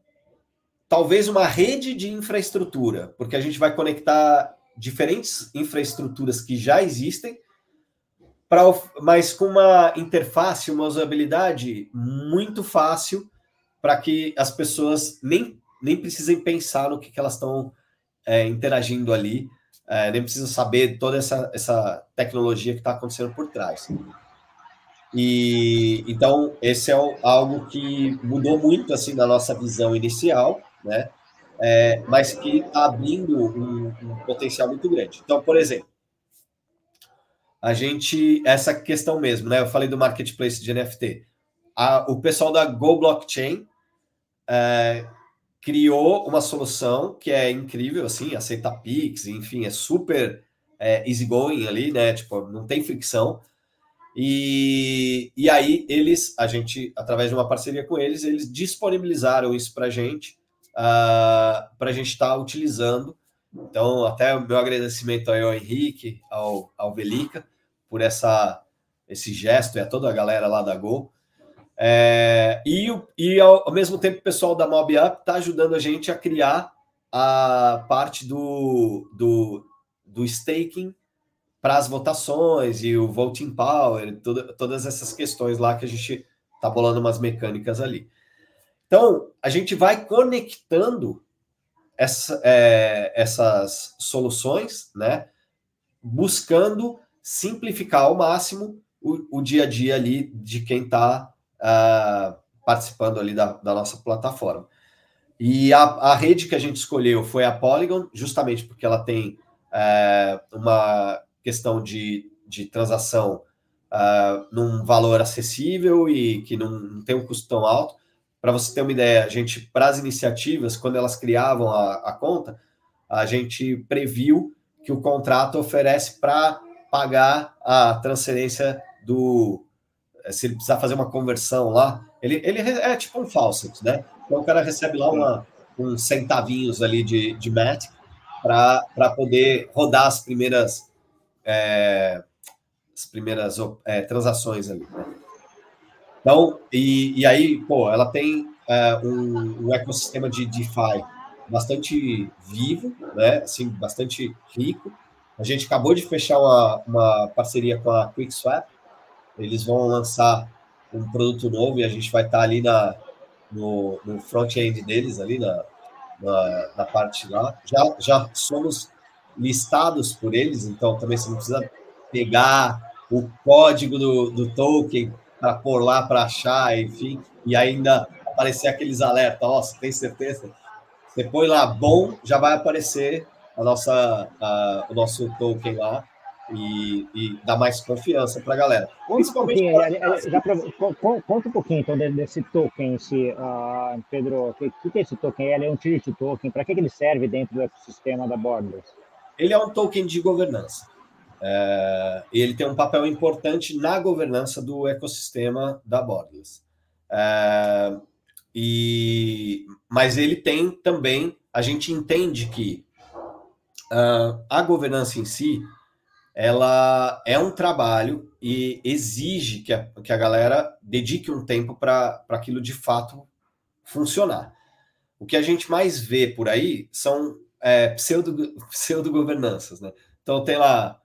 talvez uma rede de infraestrutura, porque a gente vai conectar diferentes infraestruturas que já existem, pra, mas com uma interface, uma usabilidade muito fácil para que as pessoas nem, nem precisem pensar no que, que elas estão é, interagindo ali é, nem precisa saber toda essa, essa tecnologia que está acontecendo por trás. E então esse é algo que mudou muito assim na nossa visão inicial, né? É, mas que está abrindo um, um, potencial muito grande. Então, por exemplo, a gente essa questão mesmo, né? Eu falei do marketplace de NFT. a, o pessoal da Go Blockchain é, criou uma solução que é incrível, assim, aceita Pix, enfim, é super é, easygoing ali, né? Tipo, não tem fricção. E, e aí eles, a gente, através de uma parceria com eles, eles disponibilizaram isso para a gente, uh, ah, para a gente estar tá utilizando. Então, até o meu agradecimento aí ao Henrique, ao, ao Velica, por essa, esse gesto e a toda a galera lá da Gol. É, e, e ao, ao, mesmo tempo o pessoal da Mob Up está ajudando a gente a criar a parte do, do, do staking para as votações e o voting power, toda, todas essas questões lá que a gente está bolando umas mecânicas ali. Então, a gente vai conectando essa, é, essas soluções, né? Buscando simplificar ao máximo o, o dia a dia ali de quem está uh, participando ali da, da, nossa plataforma. E a, a, rede que a gente escolheu foi a Polygon, justamente porque ela tem uh, uma questão de, de transação uh, num valor acessível e que não, não tem um custo tão alto. Para você ter uma ideia, a gente, para as iniciativas, quando elas criavam a, a conta, a gente previu que o contrato oferece para pagar a transferência do, é, se ele precisar fazer uma conversão lá, ele, ele é tipo um faucet, né? Então o cara recebe lá uma, uns centavinhos ali de, de MAT para poder rodar as primeiras é, as primeiras é, transações ali. Né? Então, e, e aí, pô, ela tem é, um, um, ecossistema de DeFi bastante vivo, né? Assim, bastante rico. A gente acabou de fechar uma, uma parceria com a QuickSwap, eles vão lançar um produto novo e a gente vai estar ali na, no, no front-end deles, ali na, na, na, parte lá. Já, já somos listados por eles, então também você não precisa pegar o código do, do token para pôr lá para achar, enfim, e ainda aparecer aqueles alertas. Nossa, tem certeza? Você põe lá bom, já vai aparecer a nossa, a, o nosso token lá e, e dá mais confiança para a galera. Conta um pouquinho, pra, conta um pouquinho então desse token, esse, uh, Pedro, o que, que, é esse token? Ele é um utility token, para que, que ele serve dentro do ecossistema da Borders? Ele é um token de governança. É, ele tem um papel importante na governança do ecossistema da Borders. É, e, mas ele tem também, a gente entende que uh, a governança em si ela é um trabalho e exige que a, que a galera dedique um tempo para aquilo de fato funcionar. O que a gente mais vê por aí são é, pseudo, pseudo-governanças, né? Então tem lá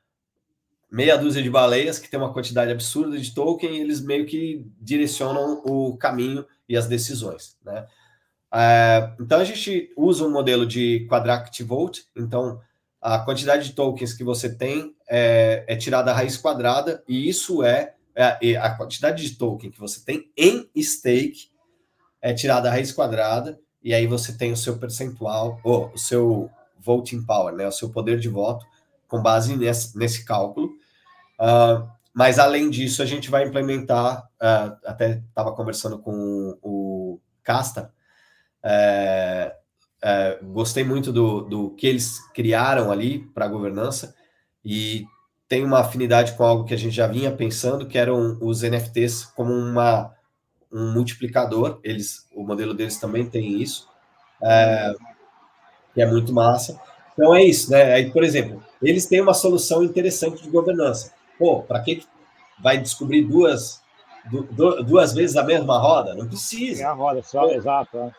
meia dúzia de baleias que tem uma quantidade absurda de token e eles meio que direcionam o caminho e as decisões, né? É, então a gente usa um modelo de quadrant vote, então a quantidade de tokens que você tem é, é tirada a raiz quadrada, e isso é, é, a quantidade de token que você tem em stake é tirada a raiz quadrada, e aí você tem o seu percentual, ou o seu voting power, né, o seu poder de voto, com base nesse, nesse cálculo. Uh, mas além disso, a gente vai implementar, uh, até estava conversando com o Casta, é, é, gostei muito do, do que eles criaram ali para a governança e tem uma afinidade com algo que a gente já vinha pensando, que eram os NFTs como uma, um multiplicador. Eles, o modelo deles também tem isso, é, que é muito massa. Então é isso, né? Aí, por exemplo, eles têm uma solução interessante de governança. Pô, para que vai descobrir duas, du, duas vezes a mesma roda? Não precisa. É a roda só, Pô, exato. É.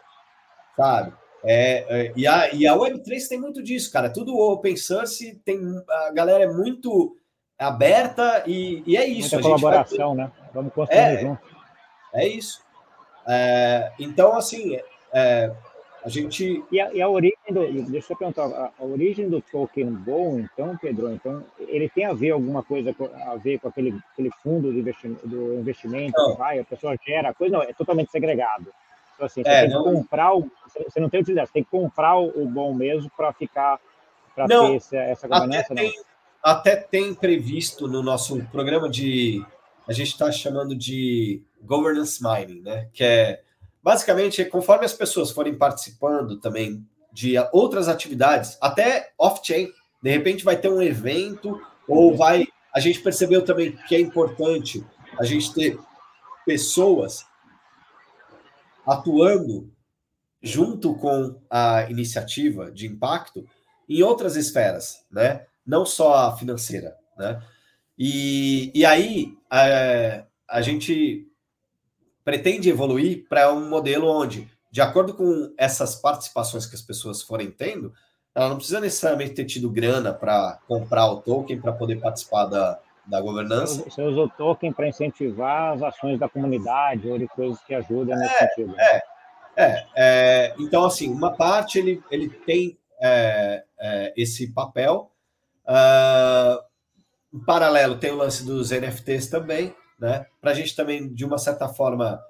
Sabe? É, é, e, a, e a Web3 tem muito disso, cara. Tudo open source, tem, a galera é muito aberta e, e é isso. Muita colaboração, vai... né? Vamos construir é, junto. É isso. É, então, assim, é, a gente. E a, e a, origem do. Deixa eu perguntar, a, a, origem do token bom, então, Pedro, então, ele tem a ver alguma coisa a ver com aquele, aquele fundo do investimento, do investimento que vai, a pessoa gera, a coisa não, é totalmente segregado. Então, assim, você é, tem não... que comprar o. Você não tem utilidade, você tem que comprar o bom mesmo para ficar. Para ter essa, essa governança, até tem, até tem previsto no nosso programa de, a gente está chamando de governance mining, né? Que é basicamente conforme as pessoas forem participando também de outras atividades, até off-chain, de repente vai ter um evento ou vai. A gente percebeu também que é importante a gente ter pessoas atuando junto com a iniciativa de impacto em outras esferas, né? Não só a financeira, né? E, e aí é, a gente pretende evoluir para um modelo onde, de acordo com essas participações que as pessoas forem tendo, ela não precisa necessariamente ter tido grana para comprar o token para poder participar da, da governança. Você usa o token para incentivar as ações da comunidade ou de coisas que ajudam nesse é, sentido. É, é, é, então, assim, uma parte ele, ele tem é, é, esse papel. Uh, em paralelo, tem o lance dos NFTs também, né? Para a gente também, de uma certa forma,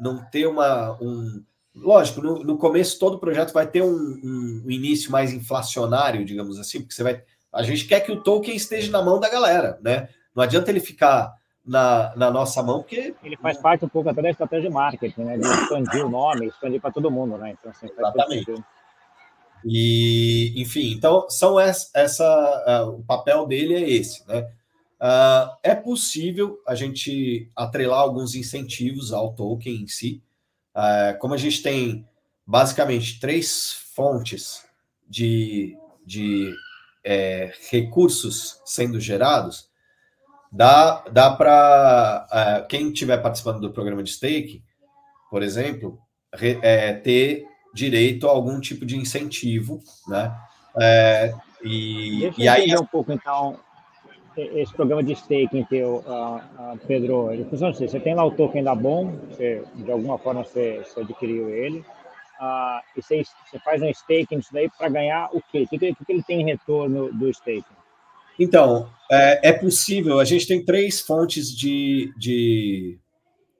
não ter uma. Um, lógico, no, no começo todo o projeto vai ter um, um, um, início mais inflacionário, digamos assim, porque você vai. A gente quer que o token esteja na mão da galera, né? Não adianta ele ficar na, na nossa mão, porque. Ele faz parte um pouco até da estratégia de marketing, né? De expandir o nome, expandir para todo mundo, né? Então, assim, Exatamente. E, enfim, então são essa, essa uh, o papel dele é esse, né? Uh, é possível a gente atrelar alguns incentivos ao token em si. Uh, como a gente tem basicamente três fontes de, de é, recursos sendo gerados, dá, dá para uh, é, quem estiver participando do programa de stake, por exemplo, re, é, ter direito a algum tipo de incentivo, né? É, e, Deixa e aí um pouco então esse programa de staking teu, uh, uh, Pedro, ele funciona assim, você tem lá o token da Bom, você, de alguma forma você, você adquiriu ele, uh, e você, você, faz um staking isso daí para ganhar o quê? O que, que, que ele tem em retorno do staking? Então, é, é, possível. A gente tem três fontes de, de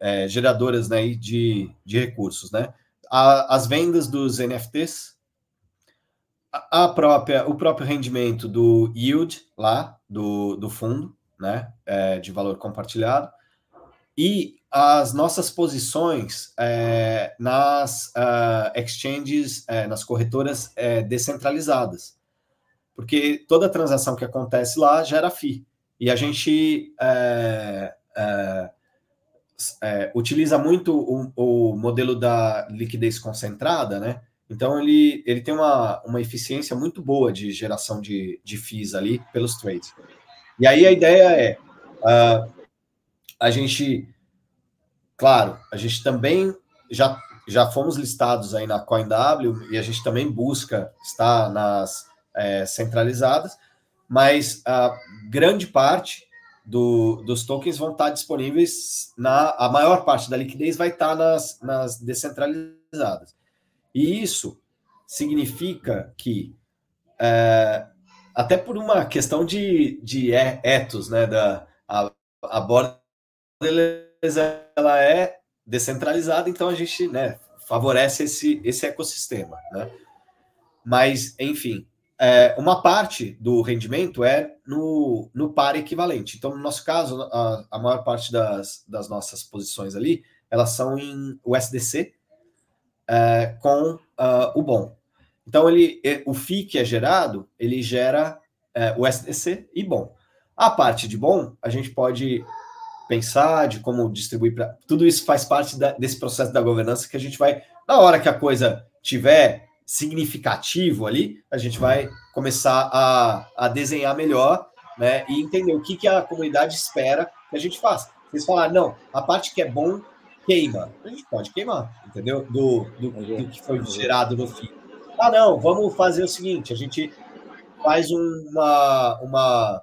é, geradoras né, de, de recursos, né? A, as vendas dos NFTs, a própria, o próprio rendimento do yield lá do, do fundo, né, é, de valor compartilhado, e as nossas posições é, nas uh, exchanges, é, nas corretoras é, descentralizadas porque toda transação que acontece lá gera FII. E a gente é, é, é, utiliza muito o, o, modelo da liquidez concentrada, né? Então ele, ele tem uma, uma eficiência muito boa de geração de, de FIIs ali pelos trades. E aí a ideia é uh, a gente, claro, a gente também já, já fomos listados aí na CoinW e a gente também busca estar nas é, centralizadas, mas a grande parte do, dos tokens vão estar disponíveis na a maior parte da liquidez vai estar nas, nas descentralizadas. E isso significa que é, até por uma questão de, de ethos, né, da a, a borda ela é descentralizada, então a gente, né, favorece esse esse ecossistema, né? Mas, enfim, é, uma parte do rendimento é no, no par equivalente. Então, no nosso caso, a, a maior parte das, das nossas posições ali, elas são em USDC é, com uh, o bom. Então, ele, o FII que é gerado, ele gera é, USDC e bom. A parte de bom, a gente pode pensar de como distribuir para. Tudo isso faz parte da, desse processo da governança que a gente vai, na hora que a coisa tiver significativo ali, a gente vai começar a, a desenhar melhor né, e entender o que, que a comunidade espera que a gente faça. Vocês falaram, não, a parte que é bom queima. A gente pode queimar, entendeu? Do, do, do que foi gerado no fim. Ah, não, vamos fazer o seguinte: a gente faz uma, uma,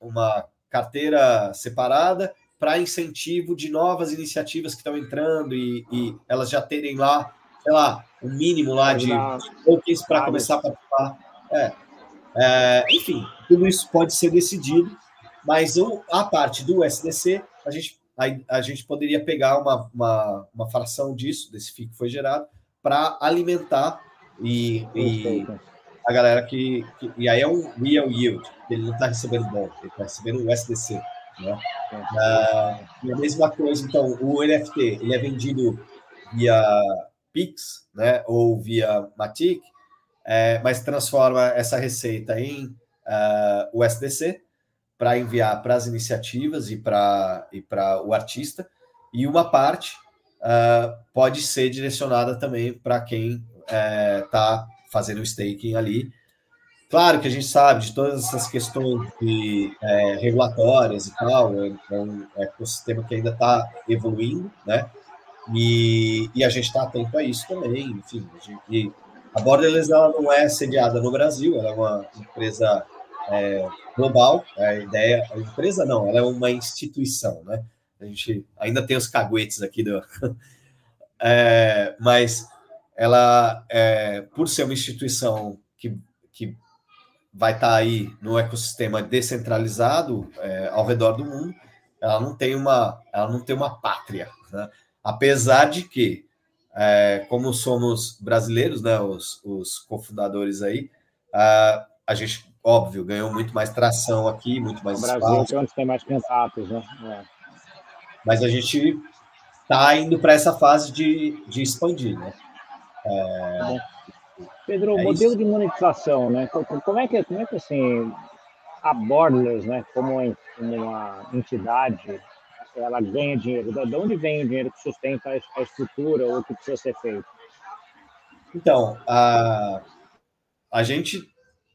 uma carteira separada para incentivo de novas iniciativas que estão entrando e, e elas já terem lá sei lá, o um mínimo lá de tokens para começar a participar. É. É, enfim, tudo isso pode ser decidido, mas o, a parte do SDC, a gente, a, a gente poderia pegar uma, uma, uma fração disso, desse FII que foi gerado, para alimentar e, e a galera que, que, E aí é um real yield, ele não está recebendo bom, ele está recebendo o SDC. Né? Ah, e a mesma coisa, então, o NFT ele é vendido via Pix, né, ou via Matic, é, mas transforma essa receita em uh, ah, USDC para enviar para as iniciativas e para e o artista, e uma parte uh, pode ser direcionada também para quem está é, fazendo o staking ali. Claro que a gente sabe de todas essas questões de, é, regulatórias e tal, é, é um ecossistema que ainda está evoluindo, né? E, e, a gente está atento a isso também, enfim. A, gente, a Borderless ela não é sediada no Brasil, ela é uma empresa é, global. A ideia, a empresa não, ela é uma instituição, né? A gente ainda tem os caguetes aqui do, é, mas ela, é, por ser uma instituição que, que vai estar tá aí no ecossistema descentralizado é, ao redor do mundo, ela não tem uma, ela não tem uma pátria, né? Apesar de que, é, como somos brasileiros, né, os, os cofundadores aí, a, a gente, óbvio, ganhou muito mais tração aqui, muito mais o Brasil espaço. é onde tem mais contatos, né? É. Mas a gente está indo para essa fase de, de expandir, né? É, Pedro, o é modelo isso. de monetização, né? Como é que, como é que assim, a Borderless, né, como uma entidade, ela ganha dinheiro? De onde vem o dinheiro que sustenta a estrutura ou o que precisa ser feito? Então, a, a gente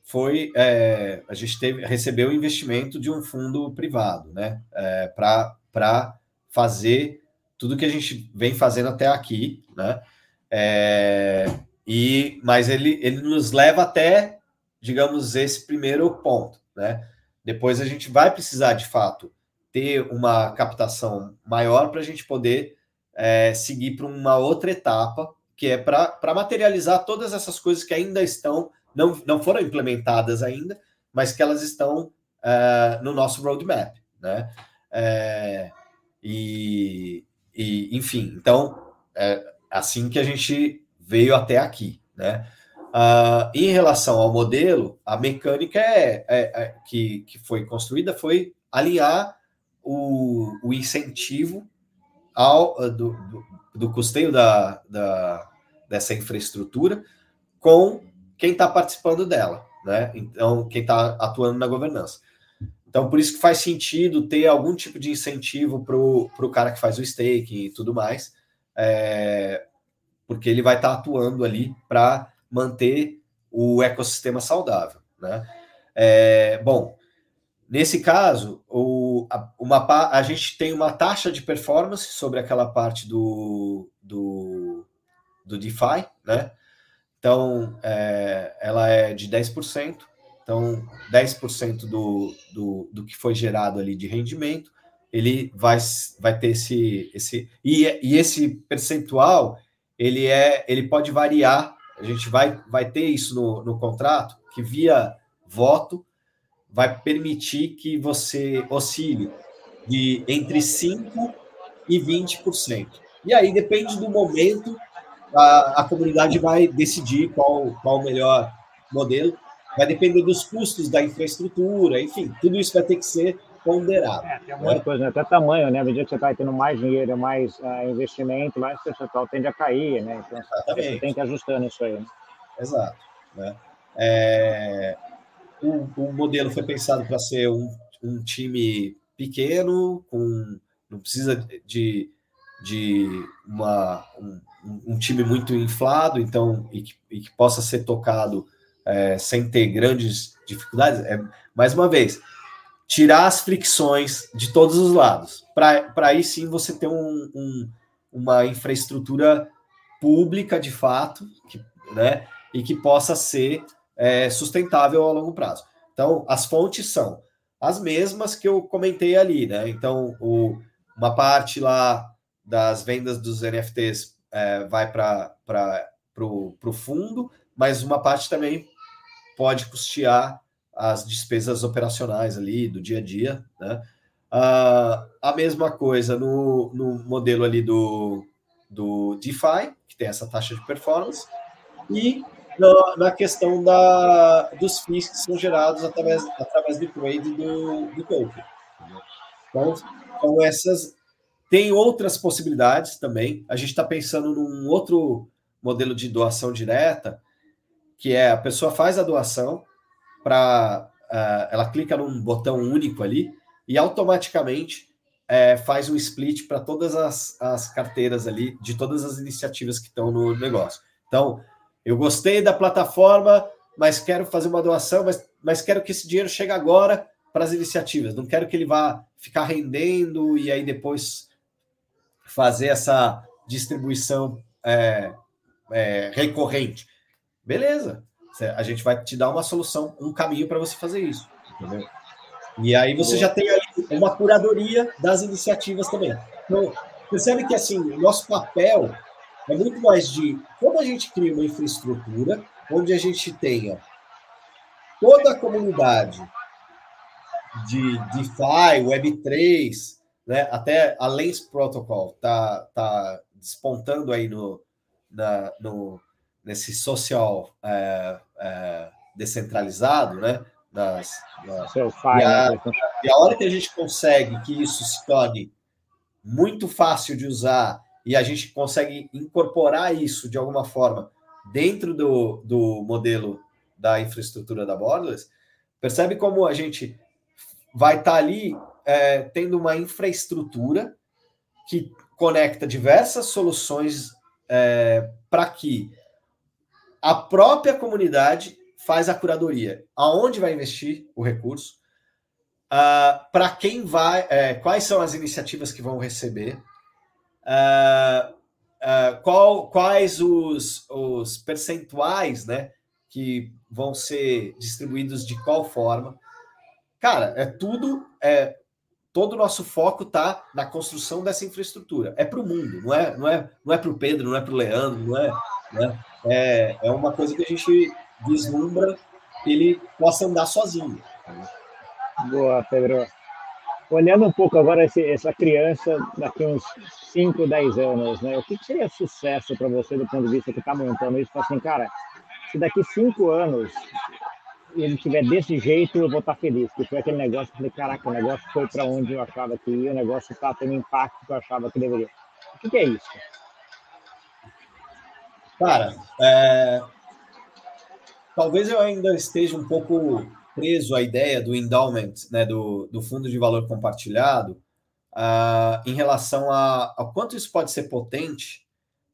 foi, é, a gente teve, recebeu investimento de um fundo privado, né, é, para fazer tudo que a gente vem fazendo até aqui, né? É, e mas ele, ele nos leva até, digamos, esse primeiro ponto, né? Depois a gente vai precisar de fato ter uma captação maior para a gente poder é, seguir para uma outra etapa, que é para materializar todas essas coisas que ainda estão, não, não foram implementadas ainda, mas que elas estão é, no nosso roadmap, né? É, e, e, enfim, então, é assim que a gente veio até aqui, né? Uh, em relação ao modelo, a mecânica é, é, é, que, que foi construída foi alinhar o, o incentivo ao, uh, do, do, do, custeio da, da, dessa infraestrutura com quem está participando dela, né? Então, quem está atuando na governança. Então, por isso que faz sentido ter algum tipo de incentivo para o cara que faz o stake e tudo mais, é, porque ele vai estar tá atuando ali para manter o ecossistema saudável. Né? É, bom, nesse caso, o, a, uma, a gente tem uma taxa de performance sobre aquela parte do, do, do DeFi, né? Então, é, ela é de 10%. Então, 10% do, do, do que foi gerado ali de rendimento, ele vai, vai ter esse. esse e, e esse percentual ele é ele pode variar. A gente vai, vai ter isso no, no contrato, que via voto vai permitir que você oscile de entre 5% e 20%. E aí depende do momento, a, a comunidade vai decidir qual, qual o melhor modelo vai depender dos custos da infraestrutura, enfim, tudo isso vai ter que ser ponderado. É, tem muita né? coisa, né? até tamanho, né? À medida que você vai tendo mais dinheiro, mais uh, investimento, mais o percentual tende a cair, né? Então, Exatamente. você tem que ir ajustando isso aí. Né? Exato. Né? É, o, o, modelo foi pensado para ser um, um time pequeno, com não precisa de, de uma, um, um time muito inflado, então, e que, e que possa ser tocado é, sem ter grandes dificuldades, é, mais uma vez, tirar as fricções de todos os lados, para aí sim você ter um, um, uma infraestrutura pública de fato, que, né, e que possa ser é, sustentável a longo prazo. Então, as fontes são as mesmas que eu comentei ali, né? Então, o, uma parte lá das vendas dos NFTs é, vai para o fundo, mas uma parte também pode custear as despesas operacionais ali do dia a dia, né? Uh, a mesma coisa no, no modelo ali do, do DeFi, que tem essa taxa de performance, e na, na questão da, dos FIIs que são gerados através, através do trade do, do token. Então, então essas tem outras possibilidades também. A gente está pensando num outro modelo de doação direta, que é a pessoa faz a doação para uh, eh, ela clica num botão único ali e automaticamente é, faz um split para todas as, as carteiras ali, de todas as iniciativas que estão no negócio. Então, eu gostei da plataforma, mas quero fazer uma doação, mas, mas quero que esse dinheiro chegue agora para as iniciativas. Não quero que ele vá ficar rendendo e aí depois fazer essa distribuição é, é, recorrente. Beleza, a gente vai te dar uma solução, um caminho para você fazer isso. Entendeu? E aí você já tem uma curadoria das iniciativas também. Então, percebe que assim, o nosso papel é muito mais de como a gente cria uma infraestrutura onde a gente tenha toda a comunidade de DeFi, Web3, né, até a Lens Protocol tá, tá despontando aí no, na, no, nesse social é, é, descentralizado, né? Das, das e, a, né? e a hora que a gente consegue que isso se torne muito fácil de usar e a gente consegue incorporar isso de alguma forma dentro do, do modelo da infraestrutura da Borderless, percebe como a gente vai estar tá ali é, tendo uma infraestrutura que conecta diversas soluções é, para que a própria comunidade faz a curadoria. Aonde vai investir o recurso? Uh, para quem vai, é, quais são as iniciativas que vão receber? Uh, uh, qual, quais os, os percentuais né, que vão ser distribuídos de qual forma? Cara, é tudo. É, todo o nosso foco está na construção dessa infraestrutura. É para o mundo, não é, não é, não é para o Pedro, não é para o Leandro, não é, né? é, é uma coisa que a gente vislumbra que ele possa andar sozinho. Boa, Pedro. Olhando um pouco agora esse, essa criança daqui uns 5, 10 anos, né? O que seria sucesso para você do ponto de vista que está montando isso? Assim, cara, se daqui cinco anos ele estiver desse jeito, eu vou estar tá feliz. Que foi aquele negócio, falei, caraca, o negócio foi para onde eu achava que ia, o negócio está tendo impacto que eu achava que deveria. O que, que é isso? Cara, é... talvez eu ainda esteja um pouco preso à ideia do endowment, né, do, do fundo de valor compartilhado, uh, em relação a, a quanto isso pode ser potente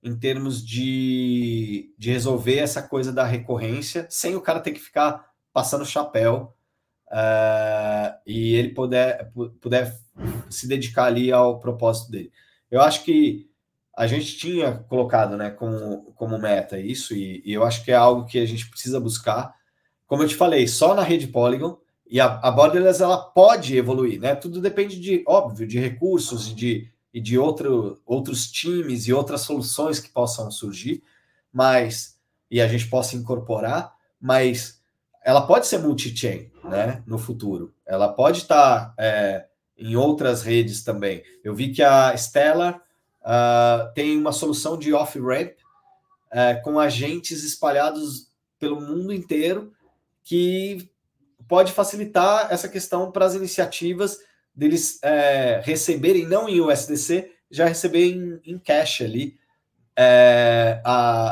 em termos de, de resolver essa coisa da recorrência, sem o cara ter que ficar passando chapéu uh, e ele puder, puder se dedicar ali ao propósito dele. Eu acho que a gente tinha colocado né, como, como meta isso, e, e, eu acho que é algo que a gente precisa buscar. Como eu te falei, só na rede Polygon, e a, a Borderless ela pode evoluir, né? Tudo depende de, óbvio, de recursos e de, e de outro, outros times e outras soluções que possam surgir, mas e a gente possa incorporar, mas ela pode ser multi-chain né, no futuro. Ela pode estar é, em outras redes também. Eu vi que a Stellar Uh, tem uma solução de off-ramp uh, com agentes espalhados pelo mundo inteiro que pode facilitar essa questão para as iniciativas deles uh, receberem, não em USDC, já receber em, em cash ali é, a,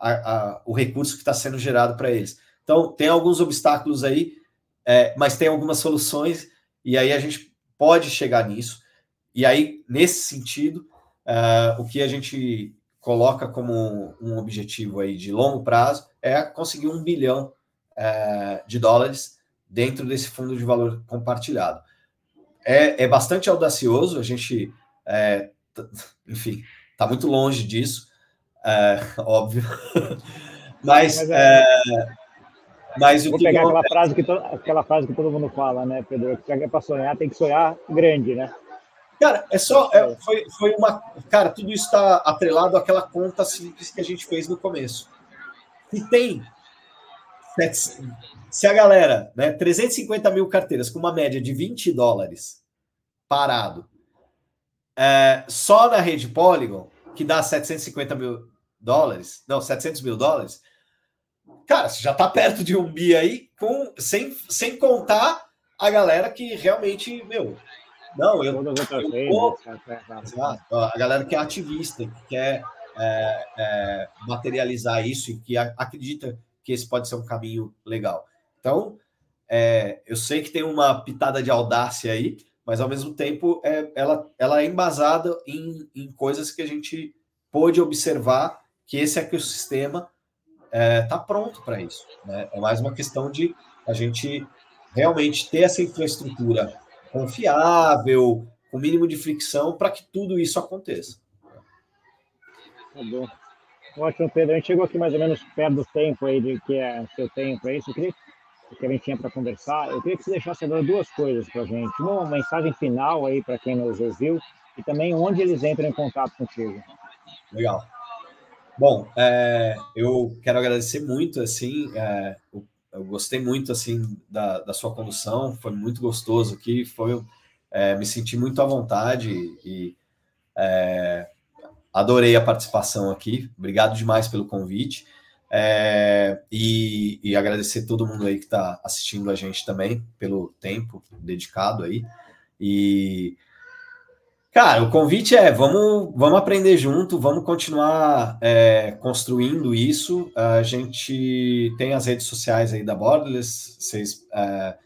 a, a, o recurso que está sendo gerado para eles. Então, tem alguns obstáculos aí, é, mas tem algumas soluções, e aí a gente pode chegar nisso. E aí, nesse sentido, uh, o que a gente coloca como um objetivo aí de longo prazo é conseguir um bilhão uh, de dólares dentro desse fundo de valor compartilhado. É, é bastante audacioso, a gente, é, enfim, está muito longe disso, é, óbvio. mas, mas, é, Vou que pegar aquela, frase que to, aquela frase que todo mundo fala, né, Pedro? É para sonhar, tem que sonhar grande, né? Cara, é só. É, foi, foi uma. Cara, tudo isso está atrelado àquela conta simples que a gente fez no começo. Se tem. Se a galera, né, 350 mil carteiras com uma média de 20 dólares parado, é, só na rede Polygon, que dá 750 mil dólares, não, 700 mil dólares, cara, você já está perto de um bi aí, com, sem, sem contar a galera que realmente, meu, Não, eu. As outras vezes. A galera que é ativista, que quer é, é, materializar isso e que acredita que esse pode ser um caminho legal. Então, é, eu sei que tem uma pitada de audácia aí, mas ao mesmo tempo é, ela, ela é embasada em, em coisas que a gente pôde observar que esse ecossistema está é, tá pronto para isso. Né? É mais uma questão de a gente realmente ter essa infraestrutura confiável, com mínimo de fricção, para que tudo isso aconteça. Tá bom. Ótimo, Pedro. A gente chegou aqui mais ou menos perto do tempo aí de que é seu tempo aí. Eu queria que a gente tinha para conversar. Eu queria que você deixasse agora duas coisas para a gente. Uma mensagem final aí para quem nos ouviu e também onde eles entram em contato contigo. Legal. Bom, é, eu quero agradecer muito, assim, é, eu, eu, gostei muito, assim, da, da, sua condução, foi muito gostoso aqui, foi, é, me senti muito à vontade e é, adorei a participação aqui, obrigado demais pelo convite. É, e, e, agradecer todo mundo aí que está assistindo a gente também pelo tempo dedicado aí. E cara, o convite é vamos, vamos aprender junto, vamos continuar é, construindo isso. A gente tem as redes sociais aí da Borderless, vocês é,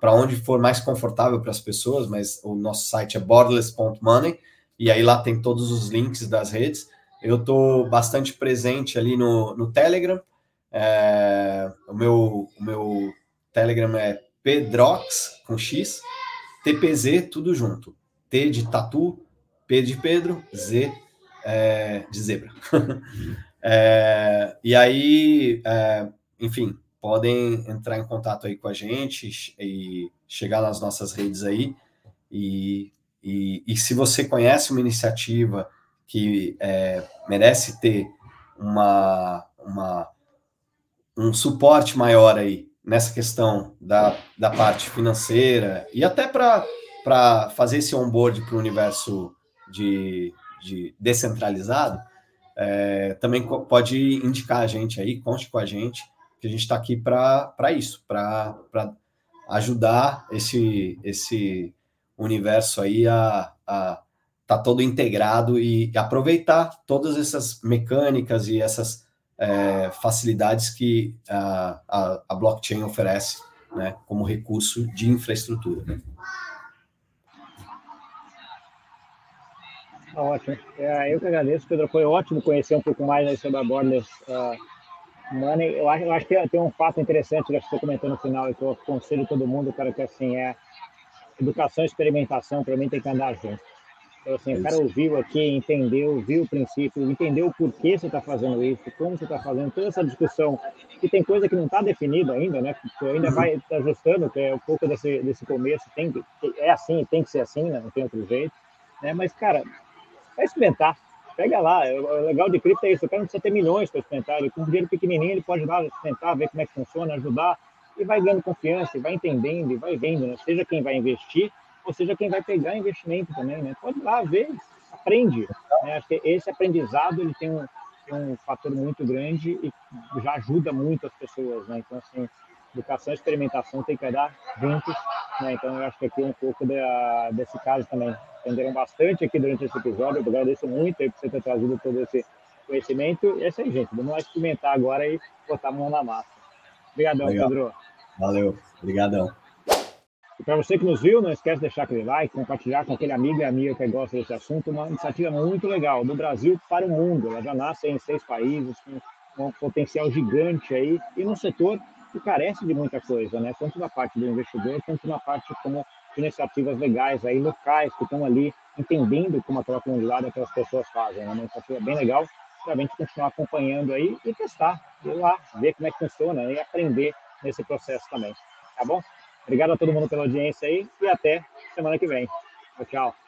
para onde for mais confortável para as pessoas, mas o nosso site é borderless.money e aí lá tem todos os links das redes. Eu estou bastante presente ali no, no Telegram. É, o, meu, o meu Telegram é Pedrox com X, TPZ, tudo junto. T de tatu, P de Pedro, Z é, de zebra. é, e aí, é, enfim, podem entrar em contato aí com a gente e chegar nas nossas redes aí. E, e, e se você conhece uma iniciativa que é, merece ter uma, uma, um suporte maior aí nessa questão da, da parte financeira e até para fazer esse onboard para o universo de, de descentralizado, é, também pode indicar a gente aí, conte com a gente, que a gente está aqui para isso, para ajudar esse, esse universo aí a, a tá todo integrado e aproveitar todas essas mecânicas e essas é, facilidades que a, a, a, blockchain oferece né, como recurso de infraestrutura. Tá ótimo. É, eu que agradeço, Pedro. Foi ótimo conhecer um pouco mais sobre a Borderless uh, Money. Eu acho, eu acho que tem um fato interessante que você comentou no final, e que eu aconselho todo mundo, cara, que assim é educação e experimentação, para mim, tem que andar junto. Então, assim, o cara ouviu aqui, entendeu, viu o princípio, entendeu o porquê você está fazendo isso, como você está fazendo, toda essa discussão, que tem coisa que não está definida ainda, né? Que ainda vai ajustando, que é um pouco desse, desse começo, tem, é assim, tem que ser assim, né? não tem outro jeito. Né? Mas, cara, vai experimentar. Pega lá, o legal de cripto é isso, o cara não precisa ter milhões para experimentar, ele, com um dinheiro pequenininho ele pode ir lá experimentar, ver como é que funciona, ajudar, e vai ganhando confiança, e vai entendendo, e vai vendo, né? seja quem vai investir, ou seja, quem vai pegar investimento também, né? Pode ir lá ver, aprende. Né? Acho que esse aprendizado ele tem um, tem um fator muito grande e já ajuda muito as pessoas, né? Então, assim, educação e experimentação tem que dar juntos, né? Então, eu acho que aqui é um pouco da, desse caso também. Entenderam bastante aqui durante esse episódio, eu agradeço muito aí por você ter trazido todo esse conhecimento. E é isso aí, gente. Vamos lá experimentar agora e botar a mão na massa. Obrigadão, Pedro. Valeu. Obrigadão. E para você que nos viu, não esquece de deixar aquele like, compartilhar com aquele amigo e amiga que gosta desse assunto. Uma iniciativa muito legal, do Brasil para o mundo. Ela já nasce em seis países, com um potencial gigante aí, e num setor que carece de muita coisa, né? Tanto na parte do investidor, quanto na parte como iniciativas legais aí, locais, que estão ali entendendo como a troca mundial aquelas pessoas fazem. Né? Uma iniciativa bem legal para a gente continuar acompanhando aí e testar, ir lá, ver como é que funciona e aprender nesse processo também. Tá bom? Obrigado a todo mundo pela audiência aí e até semana que vem. Tchau, tchau.